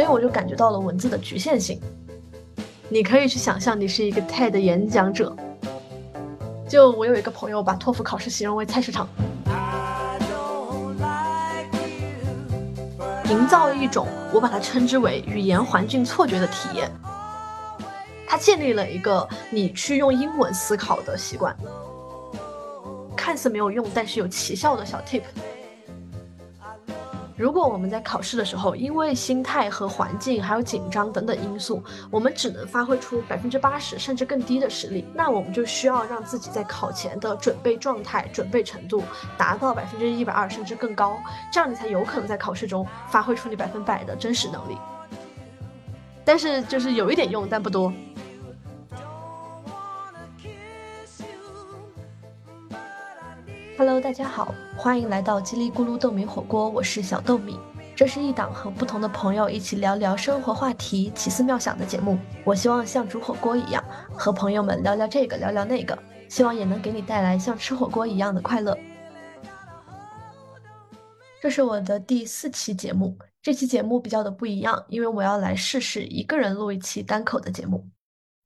所以我就感觉到了文字的局限性。你可以去想象，你是一个 TED 演讲者。就我有一个朋友把托福考试形容为菜市场，营造一种我把它称之为语言环境错觉的体验。他建立了一个你去用英文思考的习惯，看似没有用，但是有奇效的小 tip。如果我们在考试的时候，因为心态和环境还有紧张等等因素，我们只能发挥出百分之八十甚至更低的实力，那我们就需要让自己在考前的准备状态、准备程度达到百分之一百二甚至更高，这样你才有可能在考试中发挥出你百分百的真实能力。但是就是有一点用，但不多。Hello，大家好，欢迎来到叽里咕噜豆米火锅，我是小豆米。这是一档和不同的朋友一起聊聊生活话题、奇思妙想的节目。我希望像煮火锅一样，和朋友们聊聊这个，聊聊那个，希望也能给你带来像吃火锅一样的快乐。这是我的第四期节目，这期节目比较的不一样，因为我要来试试一个人录一期单口的节目。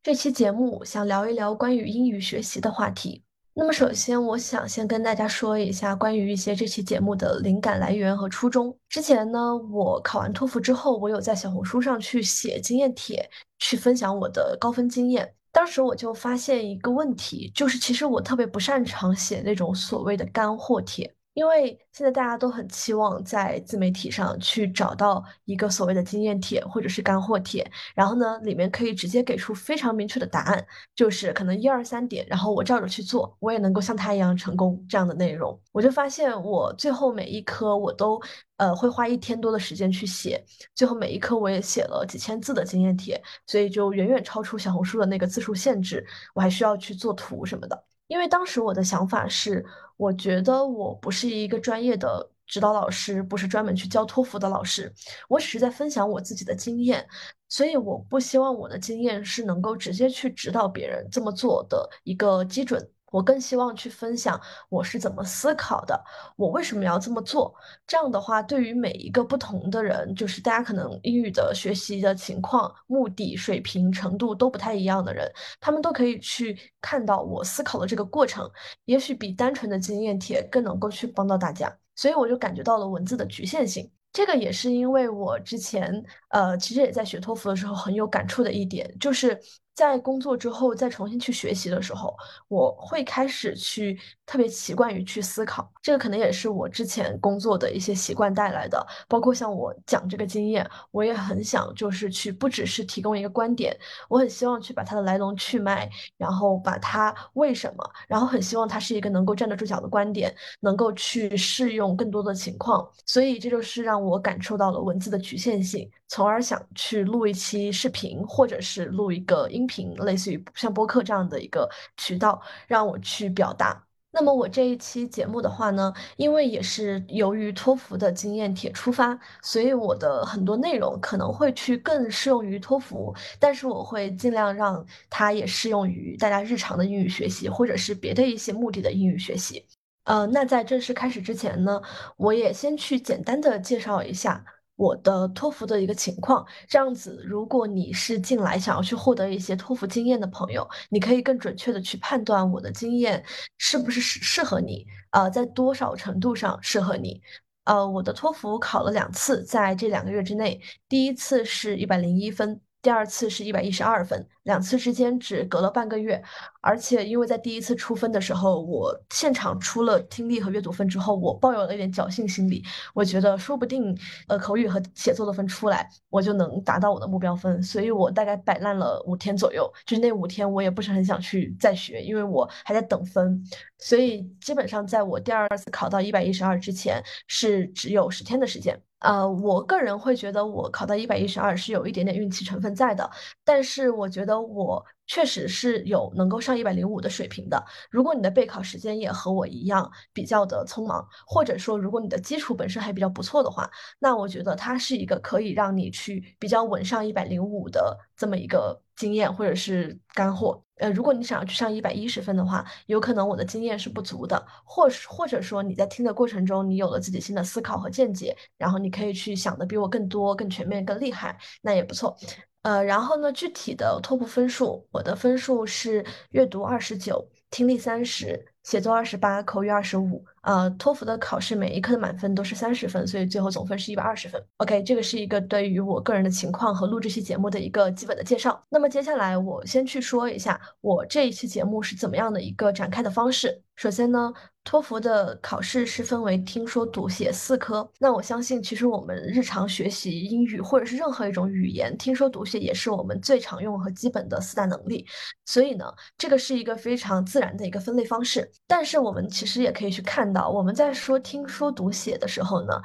这期节目想聊一聊关于英语学习的话题。那么首先，我想先跟大家说一下关于一些这期节目的灵感来源和初衷。之前呢，我考完托福之后，我有在小红书上去写经验帖，去分享我的高分经验。当时我就发现一个问题，就是其实我特别不擅长写那种所谓的干货帖。因为现在大家都很期望在自媒体上去找到一个所谓的经验帖或者是干货帖，然后呢，里面可以直接给出非常明确的答案，就是可能一二三点，然后我照着去做，我也能够像他一样成功这样的内容。我就发现我最后每一科我都呃会花一天多的时间去写，最后每一科我也写了几千字的经验帖，所以就远远超出小红书的那个字数限制，我还需要去做图什么的。因为当时我的想法是，我觉得我不是一个专业的指导老师，不是专门去教托福的老师，我只是在分享我自己的经验，所以我不希望我的经验是能够直接去指导别人这么做的一个基准。我更希望去分享我是怎么思考的，我为什么要这么做。这样的话，对于每一个不同的人，就是大家可能英语的学习的情况、目的、水平、程度都不太一样的人，他们都可以去看到我思考的这个过程，也许比单纯的经验帖更能够去帮到大家。所以我就感觉到了文字的局限性。这个也是因为我之前呃，其实也在学托福的时候很有感触的一点，就是。在工作之后再重新去学习的时候，我会开始去特别习惯于去思考。这个可能也是我之前工作的一些习惯带来的。包括像我讲这个经验，我也很想就是去不只是提供一个观点，我很希望去把它的来龙去脉，然后把它为什么，然后很希望它是一个能够站得住脚的观点，能够去适用更多的情况。所以这就是让我感受到了文字的局限性。从而想去录一期视频，或者是录一个音频，类似于像播客这样的一个渠道，让我去表达。那么我这一期节目的话呢，因为也是由于托福的经验帖出发，所以我的很多内容可能会去更适用于托福，但是我会尽量让它也适用于大家日常的英语学习，或者是别的一些目的的英语学习。呃，那在正式开始之前呢，我也先去简单的介绍一下。我的托福的一个情况，这样子，如果你是进来想要去获得一些托福经验的朋友，你可以更准确的去判断我的经验是不是适适合你，呃，在多少程度上适合你。呃，我的托福考了两次，在这两个月之内，第一次是一百零一分，第二次是一百一十二分，两次之间只隔了半个月。而且，因为在第一次出分的时候，我现场出了听力和阅读分之后，我抱有了一点侥幸心理。我觉得说不定，呃，口语和写作的分出来，我就能达到我的目标分。所以我大概摆烂了五天左右，就是那五天我也不是很想去再学，因为我还在等分。所以基本上在我第二次考到一百一十二之前，是只有十天的时间。呃，我个人会觉得我考到一百一十二是有一点点运气成分在的，但是我觉得我。确实是有能够上一百零五的水平的。如果你的备考时间也和我一样比较的匆忙，或者说如果你的基础本身还比较不错的话，那我觉得它是一个可以让你去比较稳上一百零五的这么一个经验或者是干货。呃，如果你想要去上一百一十分的话，有可能我的经验是不足的，或是或者说你在听的过程中，你有了自己新的思考和见解，然后你可以去想的比我更多、更全面、更厉害，那也不错。呃，然后呢，具体的托福分数，我的分数是阅读二十九，听力三十。写作二十八，口语二十五。呃，托福的考试每一科的满分都是三十分，所以最后总分是一百二十分。OK，这个是一个对于我个人的情况和录这期节目的一个基本的介绍。那么接下来我先去说一下我这一期节目是怎么样的一个展开的方式。首先呢，托福的考试是分为听说读写四科。那我相信，其实我们日常学习英语或者是任何一种语言，听说读写也是我们最常用和基本的四大能力。所以呢，这个是一个非常自然的一个分类方式。但是我们其实也可以去看到，我们在说听说读写的时候呢，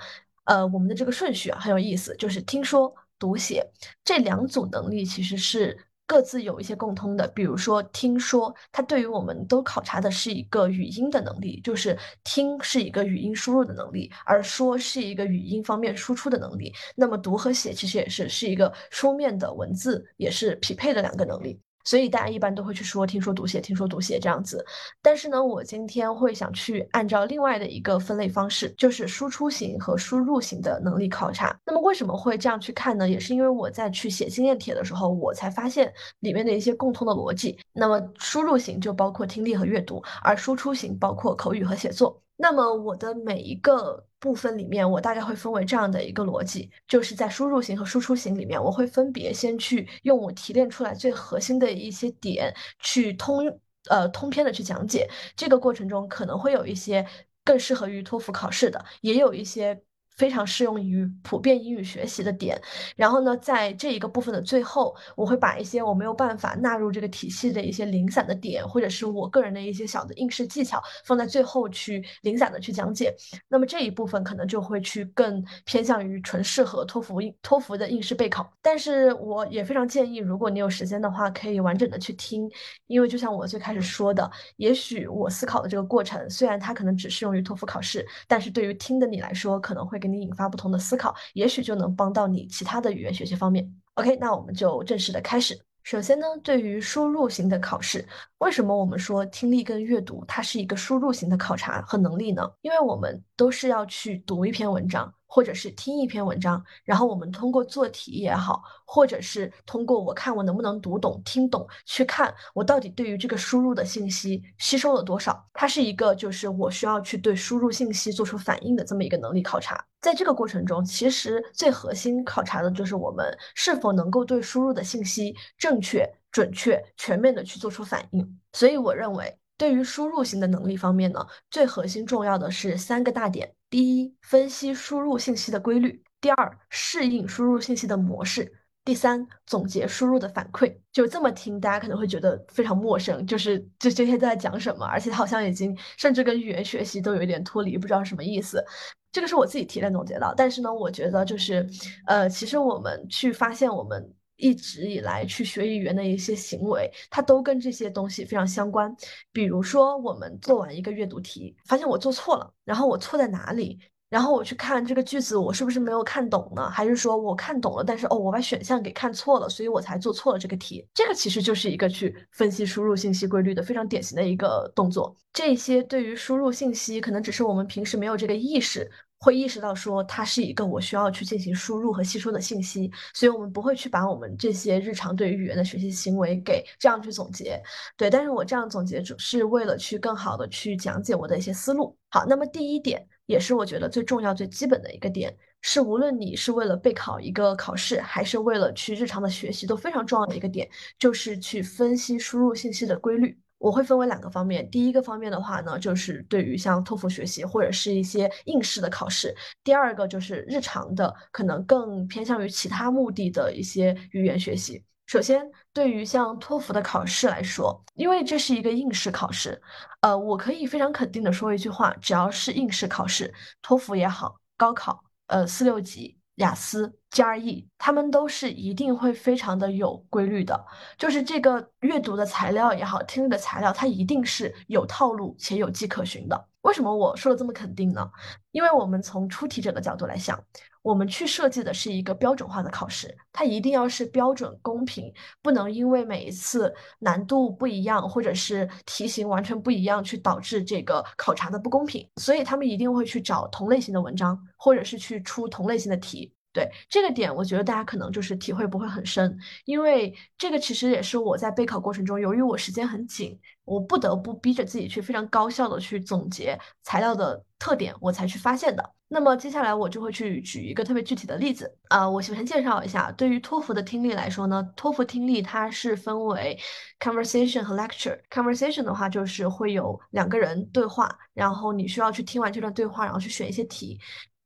呃，我们的这个顺序啊很有意思，就是听说读写这两组能力其实是各自有一些共通的。比如说听说，它对于我们都考察的是一个语音的能力，就是听是一个语音输入的能力，而说是一个语音方面输出的能力。那么读和写其实也是是一个书面的文字，也是匹配的两个能力。所以大家一般都会去说听说读写，听说读写这样子。但是呢，我今天会想去按照另外的一个分类方式，就是输出型和输入型的能力考察。那么为什么会这样去看呢？也是因为我在去写经验帖的时候，我才发现里面的一些共通的逻辑。那么输入型就包括听力和阅读，而输出型包括口语和写作。那么我的每一个部分里面，我大概会分为这样的一个逻辑，就是在输入型和输出型里面，我会分别先去用我提炼出来最核心的一些点去通呃通篇的去讲解。这个过程中可能会有一些更适合于托福考试的，也有一些。非常适用于普遍英语学习的点，然后呢，在这一个部分的最后，我会把一些我没有办法纳入这个体系的一些零散的点，或者是我个人的一些小的应试技巧，放在最后去零散的去讲解。那么这一部分可能就会去更偏向于纯适合托福托福的应试备考。但是我也非常建议，如果你有时间的话，可以完整的去听，因为就像我最开始说的，也许我思考的这个过程，虽然它可能只适用于托福考试，但是对于听的你来说，可能会给你引发不同的思考，也许就能帮到你其他的语言学习方面。OK，那我们就正式的开始。首先呢，对于输入型的考试，为什么我们说听力跟阅读它是一个输入型的考察和能力呢？因为我们都是要去读一篇文章。或者是听一篇文章，然后我们通过做题也好，或者是通过我看我能不能读懂、听懂，去看我到底对于这个输入的信息吸收了多少。它是一个就是我需要去对输入信息做出反应的这么一个能力考察。在这个过程中，其实最核心考察的就是我们是否能够对输入的信息正确、准确、全面的去做出反应。所以我认为。对于输入型的能力方面呢，最核心重要的是三个大点：第一，分析输入信息的规律；第二，适应输入信息的模式；第三，总结输入的反馈。就这么听，大家可能会觉得非常陌生，就是这这些都在讲什么？而且好像已经甚至跟语言学习都有一点脱离，不知道什么意思。这个是我自己提炼总结的，但是呢，我觉得就是，呃，其实我们去发现我们。一直以来去学语言的一些行为，它都跟这些东西非常相关。比如说，我们做完一个阅读题，发现我做错了，然后我错在哪里？然后我去看这个句子，我是不是没有看懂呢？还是说我看懂了，但是哦，我把选项给看错了，所以我才做错了这个题？这个其实就是一个去分析输入信息规律的非常典型的一个动作。这些对于输入信息，可能只是我们平时没有这个意识。会意识到说它是一个我需要去进行输入和吸收的信息，所以我们不会去把我们这些日常对于语言的学习行为给这样去总结。对，但是我这样总结只是为了去更好的去讲解我的一些思路。好，那么第一点也是我觉得最重要、最基本的一个点，是无论你是为了备考一个考试，还是为了去日常的学习，都非常重要的一个点，就是去分析输入信息的规律。我会分为两个方面，第一个方面的话呢，就是对于像托福学习或者是一些应试的考试；第二个就是日常的，可能更偏向于其他目的的一些语言学习。首先，对于像托福的考试来说，因为这是一个应试考试，呃，我可以非常肯定的说一句话：只要是应试考试，托福也好，高考，呃，四六级。雅思、GRE，他们都是一定会非常的有规律的，就是这个阅读的材料也好，听力的材料，它一定是有套路且有迹可循的。为什么我说的这么肯定呢？因为我们从出题者的角度来想，我们去设计的是一个标准化的考试，它一定要是标准公平，不能因为每一次难度不一样，或者是题型完全不一样，去导致这个考察的不公平。所以他们一定会去找同类型的文章，或者是去出同类型的题。对这个点，我觉得大家可能就是体会不会很深，因为这个其实也是我在备考过程中，由于我时间很紧，我不得不逼着自己去非常高效的去总结材料的特点，我才去发现的。那么接下来我就会去举一个特别具体的例子啊，我首先介绍一下，对于托福的听力来说呢，托福听力它是分为 conversation 和 lecture。conversation 的话就是会有两个人对话，然后你需要去听完这段对话，然后去选一些题。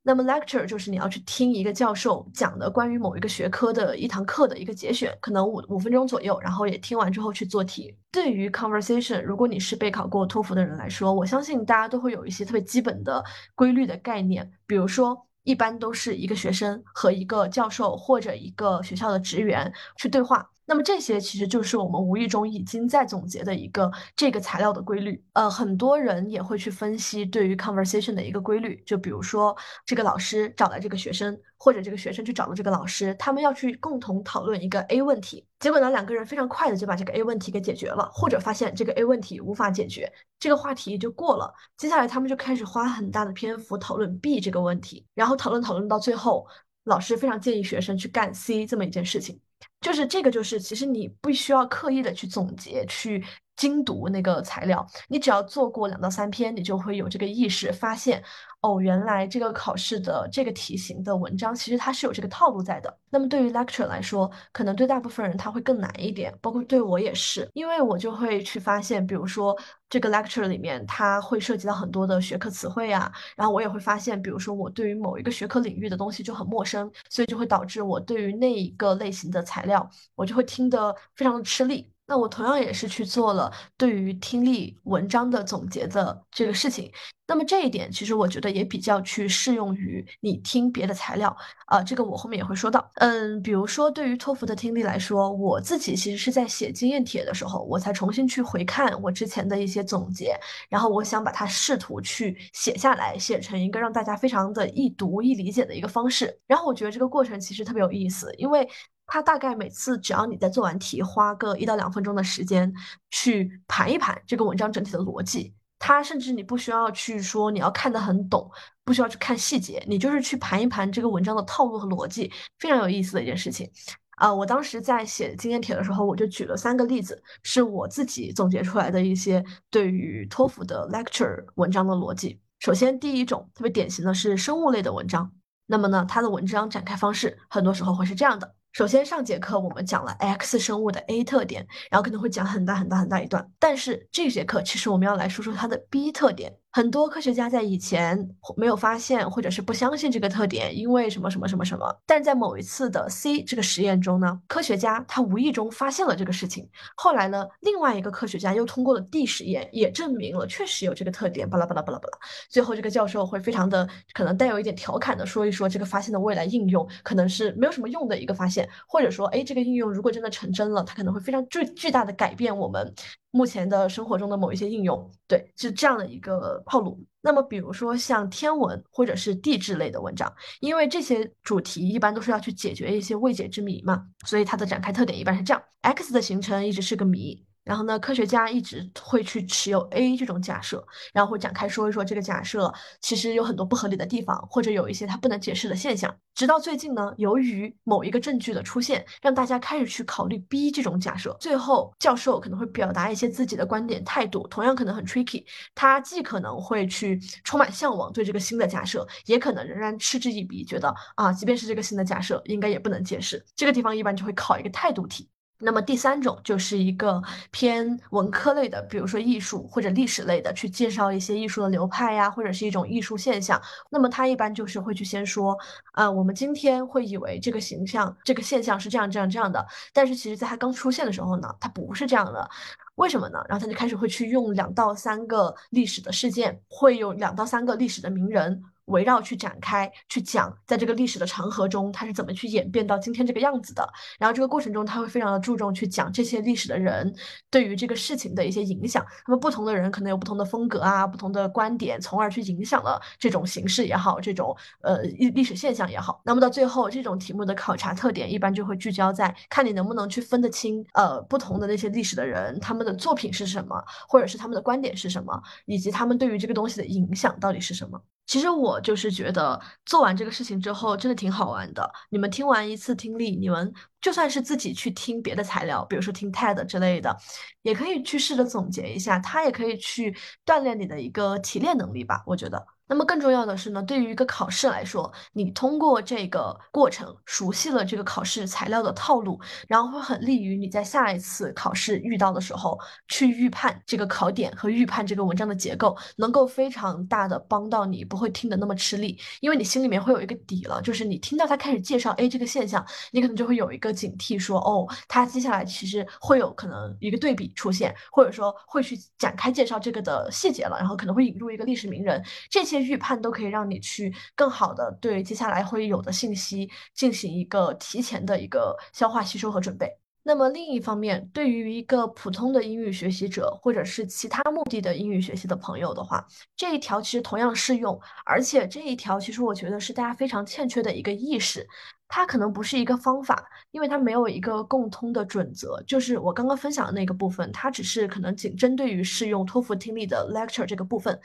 那么 lecture 就是你要去听一个教授讲的关于某一个学科的一堂课的一个节选，可能五五分钟左右，然后也听完之后去做题。对于 conversation，如果你是备考过托福的人来说，我相信大家都会有一些特别基本的规律的概念，比如说。一般都是一个学生和一个教授或者一个学校的职员去对话，那么这些其实就是我们无意中已经在总结的一个这个材料的规律。呃，很多人也会去分析对于 conversation 的一个规律，就比如说这个老师找来这个学生。或者这个学生去找了这个老师，他们要去共同讨论一个 A 问题，结果呢，两个人非常快的就把这个 A 问题给解决了，或者发现这个 A 问题无法解决，这个话题就过了。接下来他们就开始花很大的篇幅讨论 B 这个问题，然后讨论讨论到最后，老师非常建议学生去干 C 这么一件事情，就是这个就是其实你不需要刻意的去总结去。精读那个材料，你只要做过两到三篇，你就会有这个意识，发现哦，原来这个考试的这个题型的文章其实它是有这个套路在的。那么对于 lecture 来说，可能对大部分人他会更难一点，包括对我也是，因为我就会去发现，比如说这个 lecture 里面它会涉及到很多的学科词汇啊，然后我也会发现，比如说我对于某一个学科领域的东西就很陌生，所以就会导致我对于那一个类型的材料，我就会听得非常的吃力。那我同样也是去做了对于听力文章的总结的这个事情。那么这一点其实我觉得也比较去适用于你听别的材料啊，这个我后面也会说到。嗯，比如说对于托福的听力来说，我自己其实是在写经验帖的时候，我才重新去回看我之前的一些总结，然后我想把它试图去写下来，写成一个让大家非常的易读易理解的一个方式。然后我觉得这个过程其实特别有意思，因为。它大概每次只要你在做完题，花个一到两分钟的时间去盘一盘这个文章整体的逻辑，它甚至你不需要去说你要看得很懂，不需要去看细节，你就是去盘一盘这个文章的套路和逻辑，非常有意思的一件事情。啊，我当时在写经验帖的时候，我就举了三个例子，是我自己总结出来的一些对于托福的 lecture 文章的逻辑。首先，第一种特别典型的是生物类的文章，那么呢，它的文章展开方式很多时候会是这样的。首先，上节课我们讲了 X 生物的 A 特点，然后可能会讲很大很大很大一段。但是这节课其实我们要来说说它的 B 特点。很多科学家在以前没有发现，或者是不相信这个特点，因为什么什么什么什么。但在某一次的 C 这个实验中呢，科学家他无意中发现了这个事情。后来呢，另外一个科学家又通过了 D 实验，也证明了确实有这个特点。巴拉巴拉巴拉巴拉。最后这个教授会非常的可能带有一点调侃的说一说这个发现的未来应用可能是没有什么用的一个发现，或者说哎这个应用如果真的成真了，它可能会非常巨巨大的改变我们。目前的生活中的某一些应用，对，是这样的一个套路。那么，比如说像天文或者是地质类的文章，因为这些主题一般都是要去解决一些未解之谜嘛，所以它的展开特点一般是这样：X 的形成一直是个谜。然后呢，科学家一直会去持有 A 这种假设，然后会展开说一说这个假设其实有很多不合理的地方，或者有一些它不能解释的现象。直到最近呢，由于某一个证据的出现，让大家开始去考虑 B 这种假设。最后，教授可能会表达一些自己的观点态度，同样可能很 tricky。他既可能会去充满向往对这个新的假设，也可能仍然嗤之以鼻，觉得啊，即便是这个新的假设，应该也不能解释。这个地方一般就会考一个态度题。那么第三种就是一个偏文科类的，比如说艺术或者历史类的，去介绍一些艺术的流派呀，或者是一种艺术现象。那么他一般就是会去先说，呃，我们今天会以为这个形象、这个现象是这样、这样、这样的，但是其实在它刚出现的时候呢，它不是这样的。为什么呢？然后他就开始会去用两到三个历史的事件，会有两到三个历史的名人。围绕去展开去讲，在这个历史的长河中，它是怎么去演变到今天这个样子的。然后这个过程中，他会非常的注重去讲这些历史的人对于这个事情的一些影响。那么不同的人可能有不同的风格啊，不同的观点，从而去影响了这种形式也好，这种呃历历史现象也好。那么到最后，这种题目的考察特点一般就会聚焦在看你能不能去分得清呃不同的那些历史的人他们的作品是什么，或者是他们的观点是什么，以及他们对于这个东西的影响到底是什么。其实我就是觉得做完这个事情之后，真的挺好玩的。你们听完一次听力，你们就算是自己去听别的材料，比如说听 TED 之类的，也可以去试着总结一下，它也可以去锻炼你的一个提炼能力吧。我觉得。那么更重要的是呢，对于一个考试来说，你通过这个过程熟悉了这个考试材料的套路，然后会很利于你在下一次考试遇到的时候去预判这个考点和预判这个文章的结构，能够非常大的帮到你，不会听得那么吃力，因为你心里面会有一个底了，就是你听到他开始介绍 A 这个现象，你可能就会有一个警惕，说哦，他接下来其实会有可能一个对比出现，或者说会去展开介绍这个的细节了，然后可能会引入一个历史名人这些。些预判都可以让你去更好的对接下来会有的信息进行一个提前的一个消化吸收和准备。那么另一方面，对于一个普通的英语学习者或者是其他目的的英语学习的朋友的话，这一条其实同样适用，而且这一条其实我觉得是大家非常欠缺的一个意识。它可能不是一个方法，因为它没有一个共通的准则。就是我刚刚分享的那个部分，它只是可能仅针对于适用托福听力的 lecture 这个部分。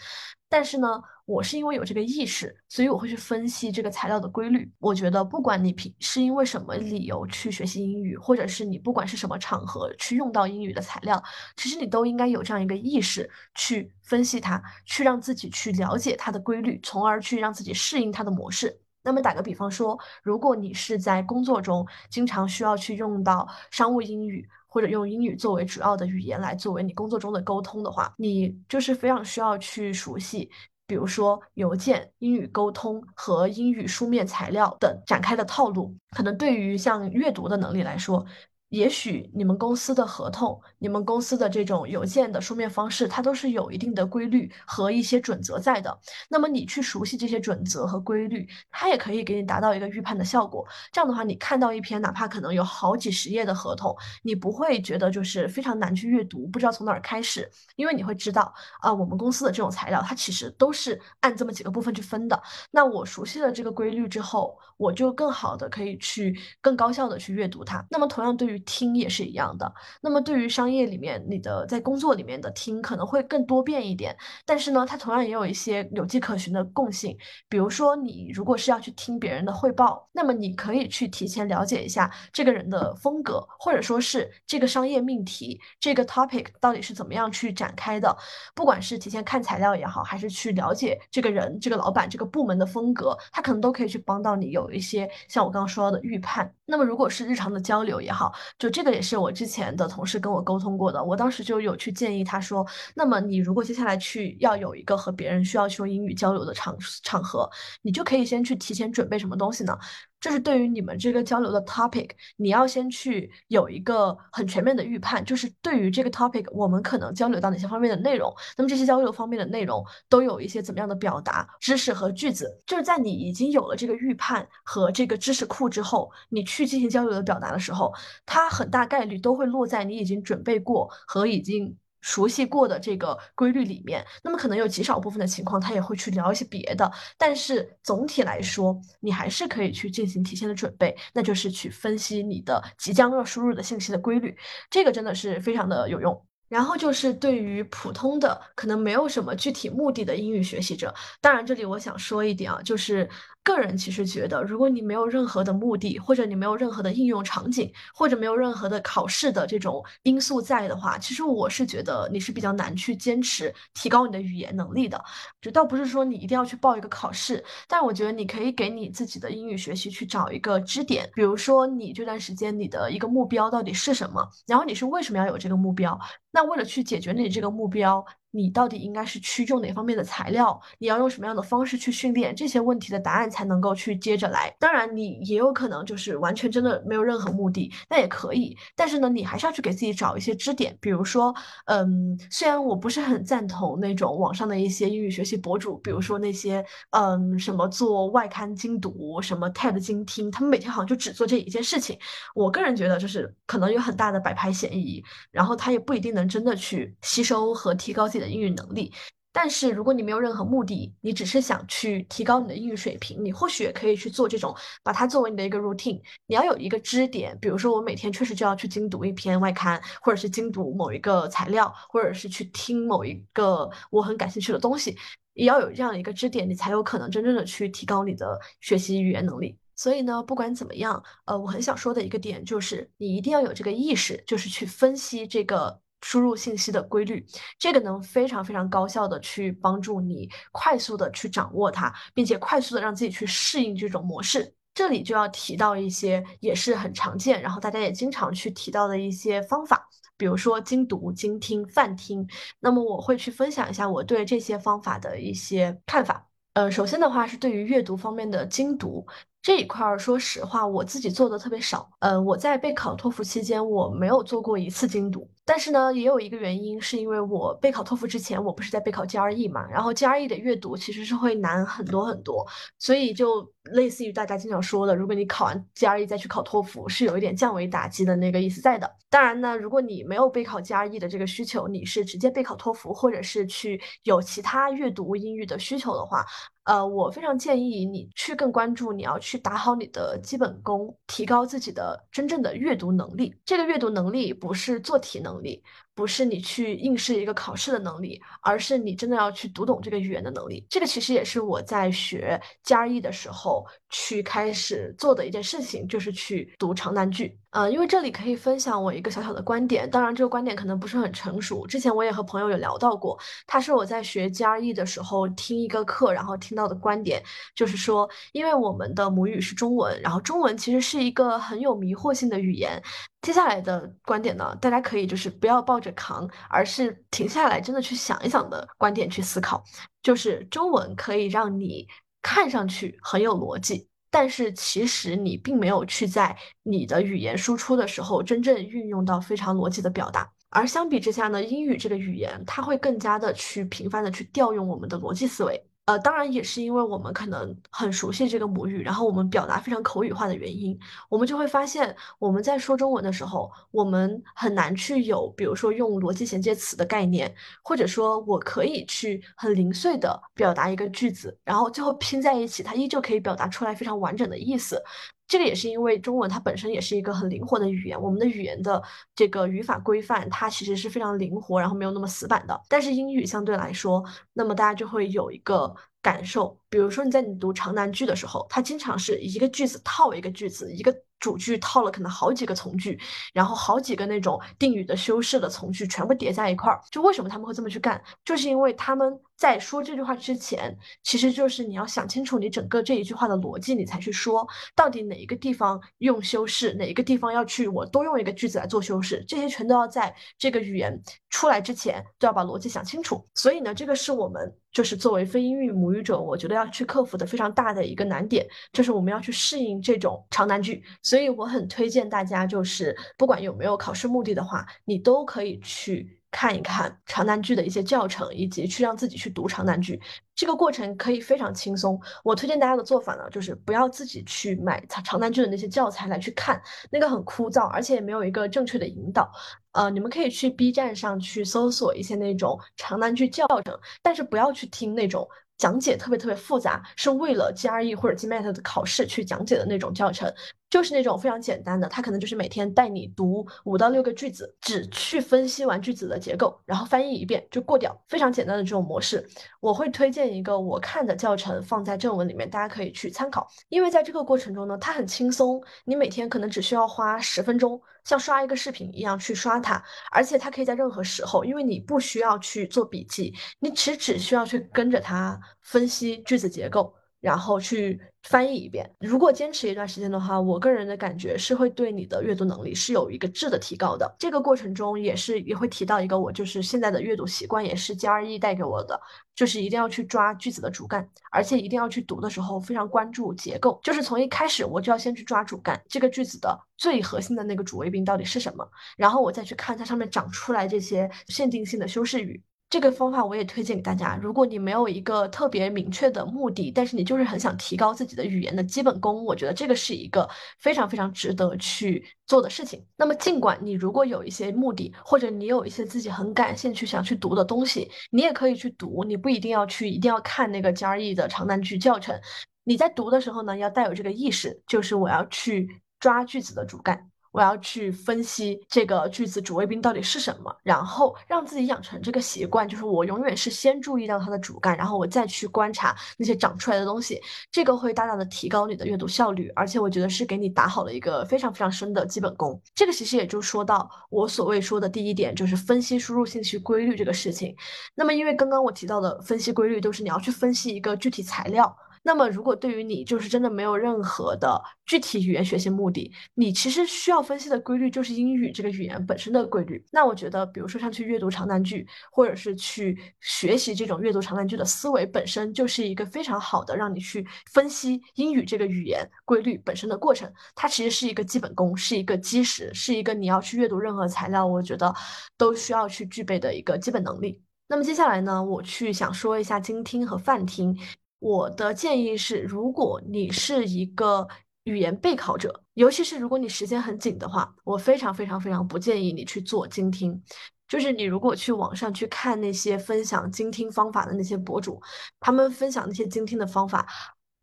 但是呢，我是因为有这个意识，所以我会去分析这个材料的规律。我觉得，不管你平是因为什么理由去学习英语，或者是你不管是什么场合去用到英语的材料，其实你都应该有这样一个意识去分析它，去让自己去了解它的规律，从而去让自己适应它的模式。那么打个比方说，如果你是在工作中经常需要去用到商务英语，或者用英语作为主要的语言来作为你工作中的沟通的话，你就是非常需要去熟悉，比如说邮件、英语沟通和英语书面材料等展开的套路。可能对于像阅读的能力来说。也许你们公司的合同、你们公司的这种邮件的书面方式，它都是有一定的规律和一些准则在的。那么你去熟悉这些准则和规律，它也可以给你达到一个预判的效果。这样的话，你看到一篇哪怕可能有好几十页的合同，你不会觉得就是非常难去阅读，不知道从哪儿开始，因为你会知道啊，我们公司的这种材料，它其实都是按这么几个部分去分的。那我熟悉了这个规律之后，我就更好的可以去更高效的去阅读它。那么同样对于听也是一样的。那么对于商业里面，你的在工作里面的听可能会更多变一点，但是呢，它同样也有一些有迹可循的共性。比如说，你如果是要去听别人的汇报，那么你可以去提前了解一下这个人的风格，或者说是这个商业命题、这个 topic 到底是怎么样去展开的。不管是提前看材料也好，还是去了解这个人、这个老板、这个部门的风格，他可能都可以去帮到你有一些像我刚刚说到的预判。那么如果是日常的交流也好，就这个也是我之前的同事跟我沟通过的，我当时就有去建议他说，那么你如果接下来去要有一个和别人需要去用英语交流的场场合，你就可以先去提前准备什么东西呢？就是对于你们这个交流的 topic，你要先去有一个很全面的预判，就是对于这个 topic，我们可能交流到哪些方面的内容，那么这些交流方面的内容都有一些怎么样的表达知识和句子，就是在你已经有了这个预判和这个知识库之后，你去进行交流的表达的时候，它很大概率都会落在你已经准备过和已经。熟悉过的这个规律里面，那么可能有极少部分的情况，他也会去聊一些别的。但是总体来说，你还是可以去进行提前的准备，那就是去分析你的即将要输入的信息的规律。这个真的是非常的有用。然后就是对于普通的可能没有什么具体目的的英语学习者，当然这里我想说一点啊，就是。个人其实觉得，如果你没有任何的目的，或者你没有任何的应用场景，或者没有任何的考试的这种因素在的话，其实我是觉得你是比较难去坚持提高你的语言能力的。就倒不是说你一定要去报一个考试，但我觉得你可以给你自己的英语学习去找一个支点，比如说你这段时间你的一个目标到底是什么，然后你是为什么要有这个目标。那为了去解决你这个目标，你到底应该是去用哪方面的材料，你要用什么样的方式去训练，这些问题的答案才能够去接着来。当然，你也有可能就是完全真的没有任何目的，那也可以。但是呢，你还是要去给自己找一些支点，比如说，嗯，虽然我不是很赞同那种网上的一些英语学习博主，比如说那些，嗯，什么做外刊精读，什么 TED 精听，他们每天好像就只做这一件事情。我个人觉得，就是可能有很大的摆拍嫌疑，然后他也不一定能真的去吸收和提高自己的英语能力。但是如果你没有任何目的，你只是想去提高你的英语水平，你或许也可以去做这种，把它作为你的一个 routine。你要有一个支点，比如说我每天确实就要去精读一篇外刊，或者是精读某一个材料，或者是去听某一个我很感兴趣的东西，也要有这样一个支点，你才有可能真正的去提高你的学习语言能力。所以呢，不管怎么样，呃，我很想说的一个点就是，你一定要有这个意识，就是去分析这个。输入信息的规律，这个能非常非常高效的去帮助你快速的去掌握它，并且快速的让自己去适应这种模式。这里就要提到一些也是很常见，然后大家也经常去提到的一些方法，比如说精读、精听、泛听。那么我会去分享一下我对这些方法的一些看法。呃，首先的话是对于阅读方面的精读。这一块儿，说实话，我自己做的特别少。呃，我在备考托福期间，我没有做过一次精读。但是呢，也有一个原因，是因为我备考托福之前，我不是在备考 GRE 嘛，然后 GRE 的阅读其实是会难很多很多，所以就类似于大家经常说的，如果你考完 GRE 再去考托福，是有一点降维打击的那个意思在的。当然呢，如果你没有备考 GRE 的这个需求，你是直接备考托福，或者是去有其他阅读英语的需求的话。呃，我非常建议你去更关注，你要去打好你的基本功，提高自己的真正的阅读能力。这个阅读能力不是做题能力。不是你去应试一个考试的能力，而是你真的要去读懂这个语言的能力。这个其实也是我在学 GRE 的时候去开始做的一件事情，就是去读长难句。呃，因为这里可以分享我一个小小的观点，当然这个观点可能不是很成熟。之前我也和朋友有聊到过，他是我在学 GRE 的时候听一个课，然后听到的观点，就是说，因为我们的母语是中文，然后中文其实是一个很有迷惑性的语言。接下来的观点呢，大家可以就是不要抱着扛，而是停下来真的去想一想的观点去思考。就是中文可以让你看上去很有逻辑，但是其实你并没有去在你的语言输出的时候真正运用到非常逻辑的表达。而相比之下呢，英语这个语言它会更加的去频繁的去调用我们的逻辑思维。呃，当然也是因为我们可能很熟悉这个母语，然后我们表达非常口语化的原因，我们就会发现我们在说中文的时候，我们很难去有，比如说用逻辑衔接词的概念，或者说我可以去很零碎的表达一个句子，然后最后拼在一起，它依旧可以表达出来非常完整的意思。这个也是因为中文它本身也是一个很灵活的语言，我们的语言的这个语法规范它其实是非常灵活，然后没有那么死板的。但是英语相对来说，那么大家就会有一个感受，比如说你在你读长难句的时候，它经常是一个句子套一个句子，一个。主句套了可能好几个从句，然后好几个那种定语的修饰的从句全部叠在一块儿。就为什么他们会这么去干？就是因为他们在说这句话之前，其实就是你要想清楚你整个这一句话的逻辑，你才去说到底哪一个地方用修饰，哪一个地方要去我多用一个句子来做修饰，这些全都要在这个语言出来之前都要把逻辑想清楚。所以呢，这个是我们就是作为非英语母语者，我觉得要去克服的非常大的一个难点，就是我们要去适应这种长难句。所以我很推荐大家，就是不管有没有考试目的的话，你都可以去看一看长难句的一些教程，以及去让自己去读长难句。这个过程可以非常轻松。我推荐大家的做法呢，就是不要自己去买长长难句的那些教材来去看，那个很枯燥，而且也没有一个正确的引导。呃，你们可以去 B 站上去搜索一些那种长难句教程，但是不要去听那种。讲解特别特别复杂，是为了 GRE 或者 GMAT 的考试去讲解的那种教程，就是那种非常简单的，他可能就是每天带你读五到六个句子，只去分析完句子的结构，然后翻译一遍就过掉，非常简单的这种模式。我会推荐一个我看的教程放在正文里面，大家可以去参考，因为在这个过程中呢，它很轻松，你每天可能只需要花十分钟。像刷一个视频一样去刷它，而且它可以在任何时候，因为你不需要去做笔记，你只只需要去跟着它分析句子结构，然后去翻译一遍。如果坚持一段时间的话，我个人的感觉是会对你的阅读能力是有一个质的提高的。这个过程中也是也会提到一个我就是现在的阅读习惯，也是 GRE 带给我的，就是一定要去抓句子的主干，而且一定要去读的时候非常关注结构，就是从一开始我就要先去抓主干，这个句子的最核心的那个主谓宾到底是什么，然后我再去看它上面长出来这些限定性的修饰语。这个方法我也推荐给大家。如果你没有一个特别明确的目的，但是你就是很想提高自己的语言的基本功，我觉得这个是一个非常非常值得去做的事情。那么，尽管你如果有一些目的，或者你有一些自己很感兴趣想去读的东西，你也可以去读。你不一定要去，一定要看那个 GRE 的长难句教程。你在读的时候呢，要带有这个意识，就是我要去抓句子的主干。我要去分析这个句子主谓宾到底是什么，然后让自己养成这个习惯，就是我永远是先注意到它的主干，然后我再去观察那些长出来的东西，这个会大大的提高你的阅读效率，而且我觉得是给你打好了一个非常非常深的基本功。这个其实也就说到我所谓说的第一点，就是分析输入信息规律这个事情。那么因为刚刚我提到的分析规律都是你要去分析一个具体材料。那么，如果对于你就是真的没有任何的具体语言学习目的，你其实需要分析的规律就是英语这个语言本身的规律。那我觉得，比如说像去阅读长难句，或者是去学习这种阅读长难句的思维，本身就是一个非常好的让你去分析英语这个语言规律本身的过程。它其实是一个基本功，是一个基石，是一个你要去阅读任何材料，我觉得都需要去具备的一个基本能力。那么接下来呢，我去想说一下精听和泛听。我的建议是，如果你是一个语言备考者，尤其是如果你时间很紧的话，我非常非常非常不建议你去做精听。就是你如果去网上去看那些分享精听方法的那些博主，他们分享那些精听的方法，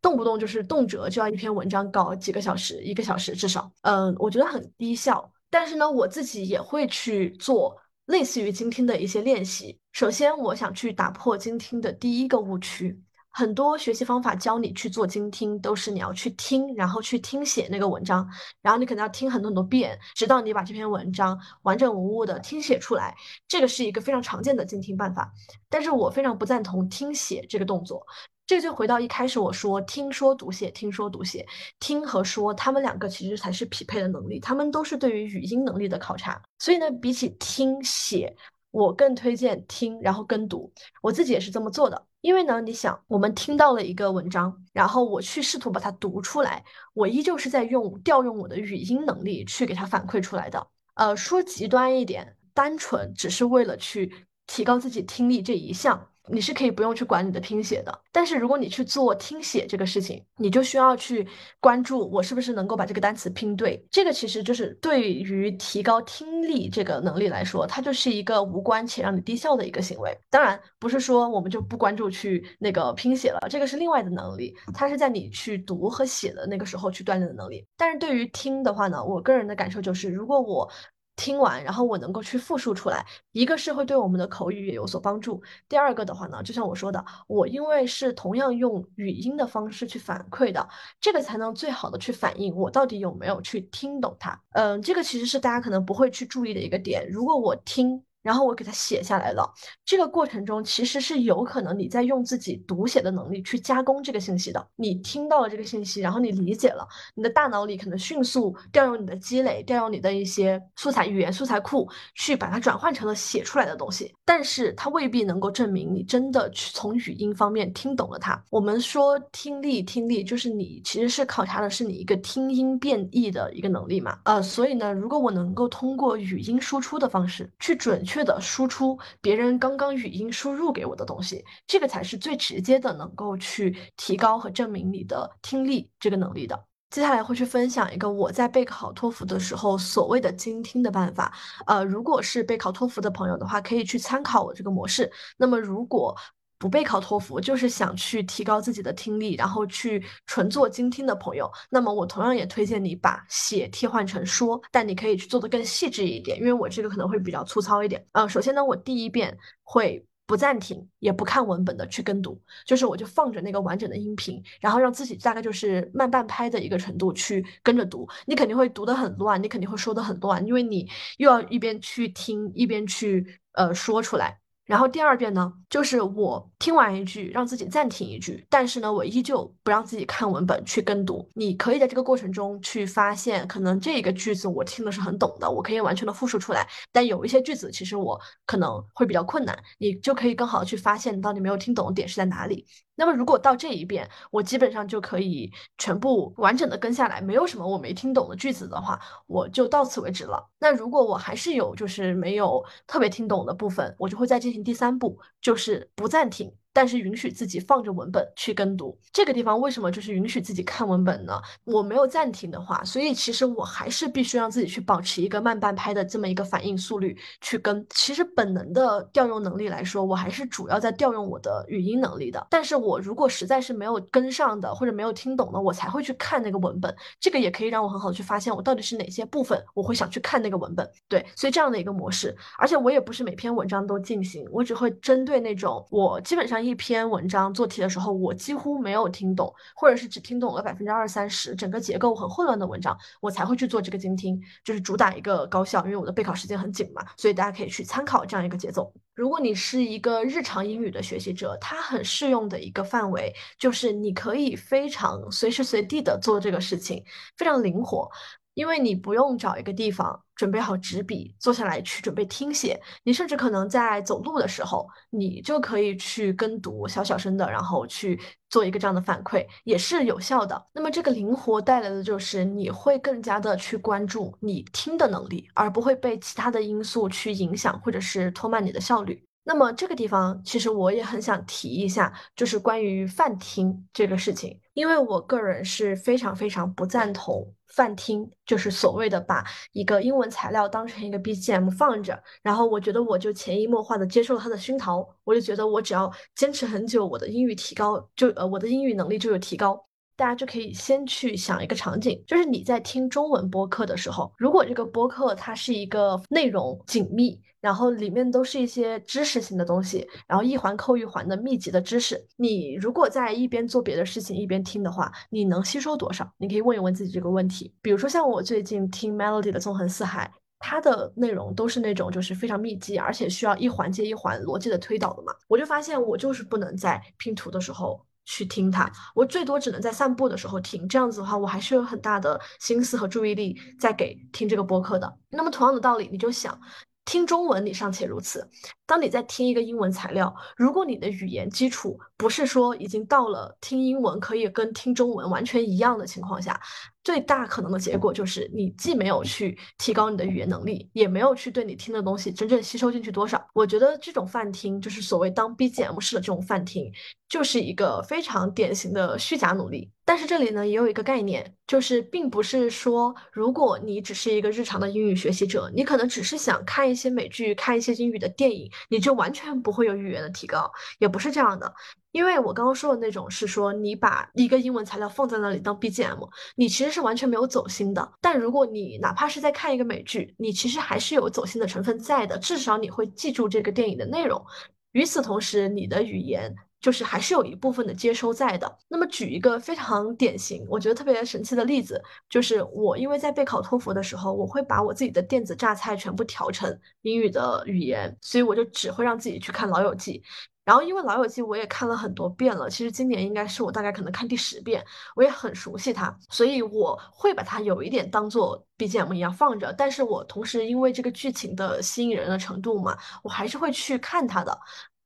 动不动就是动辄就要一篇文章搞几个小时，一个小时至少，嗯，我觉得很低效。但是呢，我自己也会去做类似于精听的一些练习。首先，我想去打破精听的第一个误区。很多学习方法教你去做精听，都是你要去听，然后去听写那个文章，然后你可能要听很多很多遍，直到你把这篇文章完整无误的听写出来。这个是一个非常常见的精听办法，但是我非常不赞同听写这个动作。这就回到一开始我说，听说读写，听说读写，听和说，他们两个其实才是匹配的能力，他们都是对于语音能力的考察。所以呢，比起听写，我更推荐听，然后跟读。我自己也是这么做的。因为呢，你想，我们听到了一个文章，然后我去试图把它读出来，我依旧是在用调用我的语音能力去给它反馈出来的。呃，说极端一点，单纯只是为了去提高自己听力这一项。你是可以不用去管你的听写的，但是如果你去做听写这个事情，你就需要去关注我是不是能够把这个单词拼对。这个其实就是对于提高听力这个能力来说，它就是一个无关且让你低效的一个行为。当然，不是说我们就不关注去那个拼写了，这个是另外的能力，它是在你去读和写的那个时候去锻炼的能力。但是对于听的话呢，我个人的感受就是，如果我听完，然后我能够去复述出来，一个是会对我们的口语也有所帮助。第二个的话呢，就像我说的，我因为是同样用语音的方式去反馈的，这个才能最好的去反映我到底有没有去听懂它。嗯，这个其实是大家可能不会去注意的一个点。如果我听。然后我给它写下来了。这个过程中其实是有可能你在用自己读写的能力去加工这个信息的。你听到了这个信息，然后你理解了，你的大脑里可能迅速调用你的积累，调用你的一些素材语言素材库，去把它转换成了写出来的东西。但是它未必能够证明你真的去从语音方面听懂了它。我们说听力，听力就是你其实是考察的是你一个听音辨译的一个能力嘛。呃，所以呢，如果我能够通过语音输出的方式去准确。确的输出别人刚刚语音输入给我的东西，这个才是最直接的能够去提高和证明你的听力这个能力的。接下来会去分享一个我在备考托福的时候所谓的精听的办法。呃，如果是备考托福的朋友的话，可以去参考我这个模式。那么如果不备考托福，就是想去提高自己的听力，然后去纯做精听的朋友，那么我同样也推荐你把写替换成说，但你可以去做的更细致一点，因为我这个可能会比较粗糙一点。呃，首先呢，我第一遍会不暂停，也不看文本的去跟读，就是我就放着那个完整的音频，然后让自己大概就是慢半拍的一个程度去跟着读。你肯定会读得很乱，你肯定会说得很乱，因为你又要一边去听，一边去呃说出来。然后第二遍呢，就是我听完一句，让自己暂停一句，但是呢，我依旧不让自己看文本去跟读。你可以在这个过程中去发现，可能这个句子我听的是很懂的，我可以完全的复述出来。但有一些句子其实我可能会比较困难，你就可以更好的去发现你到底没有听懂的点是在哪里。那么如果到这一遍，我基本上就可以全部完整的跟下来，没有什么我没听懂的句子的话，我就到此为止了。那如果我还是有就是没有特别听懂的部分，我就会再进行第三步，就是不暂停。但是允许自己放着文本去跟读，这个地方为什么就是允许自己看文本呢？我没有暂停的话，所以其实我还是必须让自己去保持一个慢半拍的这么一个反应速率去跟。其实本能的调用能力来说，我还是主要在调用我的语音能力的。但是我如果实在是没有跟上的或者没有听懂的，我才会去看那个文本。这个也可以让我很好的去发现我到底是哪些部分我会想去看那个文本。对，所以这样的一个模式，而且我也不是每篇文章都进行，我只会针对那种我基本上。一篇文章做题的时候，我几乎没有听懂，或者是只听懂了百分之二三十，整个结构很混乱的文章，我才会去做这个精听，就是主打一个高效，因为我的备考时间很紧嘛，所以大家可以去参考这样一个节奏。如果你是一个日常英语的学习者，它很适用的一个范围就是你可以非常随时随地的做这个事情，非常灵活。因为你不用找一个地方准备好纸笔，坐下来去准备听写，你甚至可能在走路的时候，你就可以去跟读，小小声的，然后去做一个这样的反馈，也是有效的。那么这个灵活带来的就是你会更加的去关注你听的能力，而不会被其他的因素去影响，或者是拖慢你的效率。那么这个地方，其实我也很想提一下，就是关于泛听这个事情，因为我个人是非常非常不赞同泛听，就是所谓的把一个英文材料当成一个 BGM 放着，然后我觉得我就潜移默化的接受了他的熏陶，我就觉得我只要坚持很久，我的英语提高就呃我的英语能力就有提高。大家就可以先去想一个场景，就是你在听中文播客的时候，如果这个播客它是一个内容紧密。然后里面都是一些知识性的东西，然后一环扣一环的密集的知识。你如果在一边做别的事情一边听的话，你能吸收多少？你可以问一问自己这个问题。比如说像我最近听 Melody 的《纵横四海》，它的内容都是那种就是非常密集，而且需要一环接一环逻辑的推导的嘛。我就发现我就是不能在拼图的时候去听它，我最多只能在散步的时候听。这样子的话，我还是有很大的心思和注意力在给听这个播客的。那么同样的道理，你就想。听中文你尚且如此，当你在听一个英文材料，如果你的语言基础不是说已经到了听英文可以跟听中文完全一样的情况下，最大可能的结果就是你既没有去提高你的语言能力，也没有去对你听的东西真正吸收进去多少。我觉得这种泛听就是所谓当 BGM 式的这种泛听，就是一个非常典型的虚假努力。但是这里呢，也有一个概念，就是并不是说，如果你只是一个日常的英语学习者，你可能只是想看一些美剧、看一些英语的电影，你就完全不会有语言的提高，也不是这样的。因为我刚刚说的那种是说，你把一个英文材料放在那里当 BGM，你其实是完全没有走心的。但如果你哪怕是在看一个美剧，你其实还是有走心的成分在的，至少你会记住这个电影的内容。与此同时，你的语言。就是还是有一部分的接收在的。那么举一个非常典型，我觉得特别神奇的例子，就是我因为在备考托福的时候，我会把我自己的电子榨菜全部调成英语的语言，所以我就只会让自己去看《老友记》。然后因为《老友记》我也看了很多遍了，其实今年应该是我大概可能看第十遍，我也很熟悉它，所以我会把它有一点当做 BGM 一样放着。但是我同时因为这个剧情的吸引人的程度嘛，我还是会去看它的。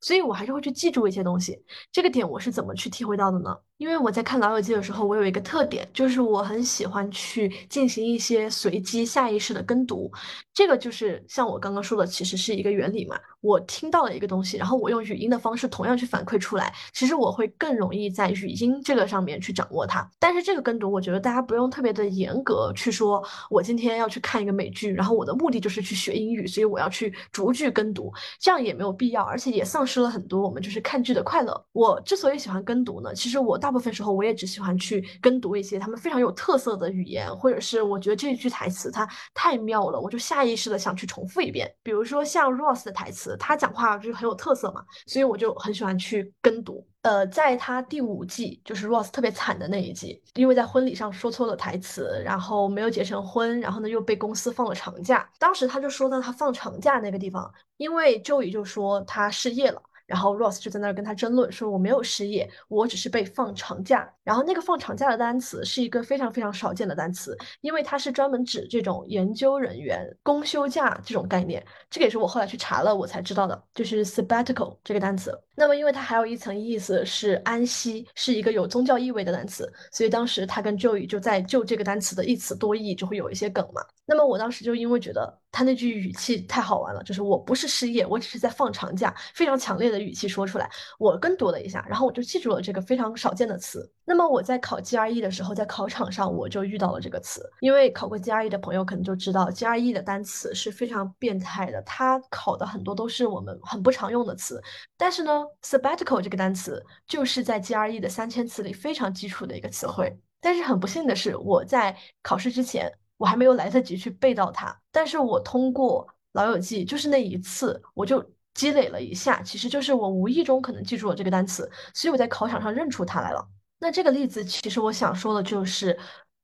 所以我还是会去记住一些东西，这个点我是怎么去体会到的呢？因为我在看《老友记》的时候，我有一个特点，就是我很喜欢去进行一些随机下意识的跟读。这个就是像我刚刚说的，其实是一个原理嘛。我听到了一个东西，然后我用语音的方式同样去反馈出来，其实我会更容易在语音这个上面去掌握它。但是这个跟读，我觉得大家不用特别的严格去说，我今天要去看一个美剧，然后我的目的就是去学英语，所以我要去逐句跟读，这样也没有必要，而且也丧失了很多我们就是看剧的快乐。我之所以喜欢跟读呢，其实我大。大部分时候，我也只喜欢去跟读一些他们非常有特色的语言，或者是我觉得这一句台词它太妙了，我就下意识的想去重复一遍。比如说像 Ross 的台词，他讲话就是很有特色嘛，所以我就很喜欢去跟读。呃，在他第五季，就是 Ross 特别惨的那一季，因为在婚礼上说错了台词，然后没有结成婚，然后呢又被公司放了长假。当时他就说到他放长假那个地方，因为 Joey 就说他失业了。然后 Ross 就在那儿跟他争论，说我没有失业，我只是被放长假。然后那个放长假的单词是一个非常非常少见的单词，因为它是专门指这种研究人员公休假这种概念。这个也是我后来去查了我才知道的，就是 sabbatical 这个单词。那么因为它还有一层意思是安息，是一个有宗教意味的单词，所以当时他跟 Joey 就在就这个单词的一词多义就会有一些梗嘛。那么我当时就因为觉得他那句语气太好玩了，就是我不是失业，我只是在放长假，非常强烈的语气说出来，我跟读了一下，然后我就记住了这个非常少见的词。那么我在考 GRE 的时候，在考场上我就遇到了这个词，因为考过 GRE 的朋友可能就知道，GRE 的单词是非常变态的，它考的很多都是我们很不常用的词。但是呢，sabbatical 这个单词就是在 GRE 的三千词里非常基础的一个词汇。但是很不幸的是，我在考试之前。我还没有来得及去背到它，但是我通过《老友记》，就是那一次，我就积累了一下，其实就是我无意中可能记住了这个单词，所以我在考场上认出它来了。那这个例子，其实我想说的就是，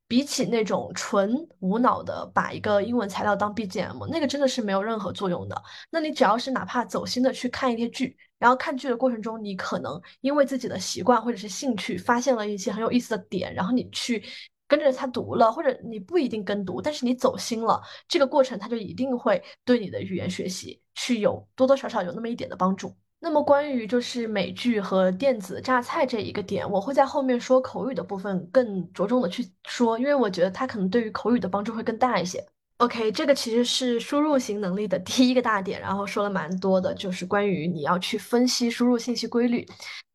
比起那种纯无脑的把一个英文材料当 BGM，那个真的是没有任何作用的。那你只要是哪怕走心的去看一些剧，然后看剧的过程中，你可能因为自己的习惯或者是兴趣，发现了一些很有意思的点，然后你去。跟着他读了，或者你不一定跟读，但是你走心了，这个过程它就一定会对你的语言学习去有多多少少有那么一点的帮助。那么关于就是美剧和电子榨菜这一个点，我会在后面说口语的部分更着重的去说，因为我觉得它可能对于口语的帮助会更大一些。OK，这个其实是输入型能力的第一个大点，然后说了蛮多的，就是关于你要去分析输入信息规律。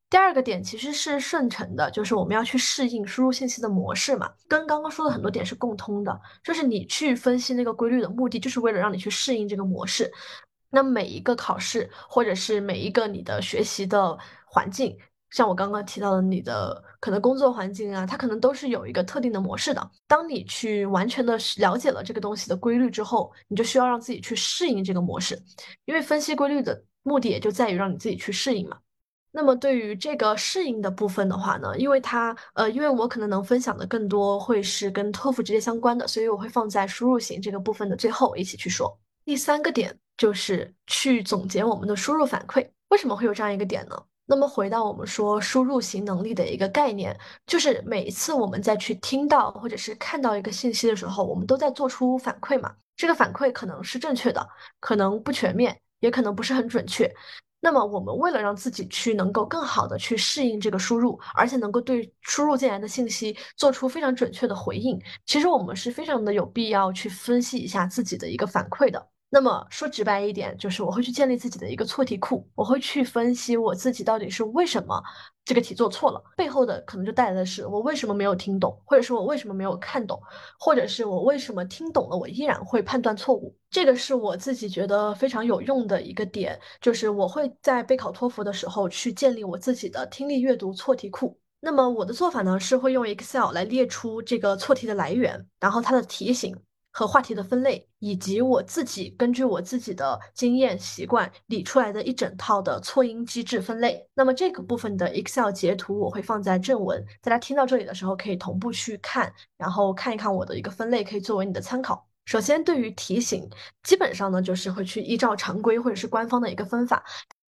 第二个点其实是顺承的，就是我们要去适应输入信息的模式嘛，跟刚刚说的很多点是共通的，就是你去分析那个规律的目的，就是为了让你去适应这个模式。那每一个考试，或者是每一个你的学习的环境，像我刚刚提到的你的可能工作环境啊，它可能都是有一个特定的模式的。当你去完全的了解了这个东西的规律之后，你就需要让自己去适应这个模式，因为分析规律的目的也就在于让你自己去适应嘛。那么对于这个适应的部分的话呢，因为它呃，因为我可能能分享的更多会是跟托福直接相关的，所以我会放在输入型这个部分的最后一起去说。第三个点就是去总结我们的输入反馈，为什么会有这样一个点呢？那么回到我们说输入型能力的一个概念，就是每一次我们再去听到或者是看到一个信息的时候，我们都在做出反馈嘛。这个反馈可能是正确的，可能不全面，也可能不是很准确。那么，我们为了让自己去能够更好的去适应这个输入，而且能够对输入进来的信息做出非常准确的回应，其实我们是非常的有必要去分析一下自己的一个反馈的。那么说直白一点，就是我会去建立自己的一个错题库，我会去分析我自己到底是为什么。这个题做错了，背后的可能就带来的是我为什么没有听懂，或者是我为什么没有看懂，或者是我为什么听懂了，我依然会判断错误。这个是我自己觉得非常有用的一个点，就是我会在备考托福的时候去建立我自己的听力阅读错题库。那么我的做法呢，是会用 Excel 来列出这个错题的来源，然后它的题型。和话题的分类，以及我自己根据我自己的经验习惯理出来的一整套的错音机制分类。那么这个部分的 Excel 截图我会放在正文，大家听到这里的时候可以同步去看，然后看一看我的一个分类，可以作为你的参考。首先，对于题型，基本上呢就是会去依照常规或者是官方的一个分法，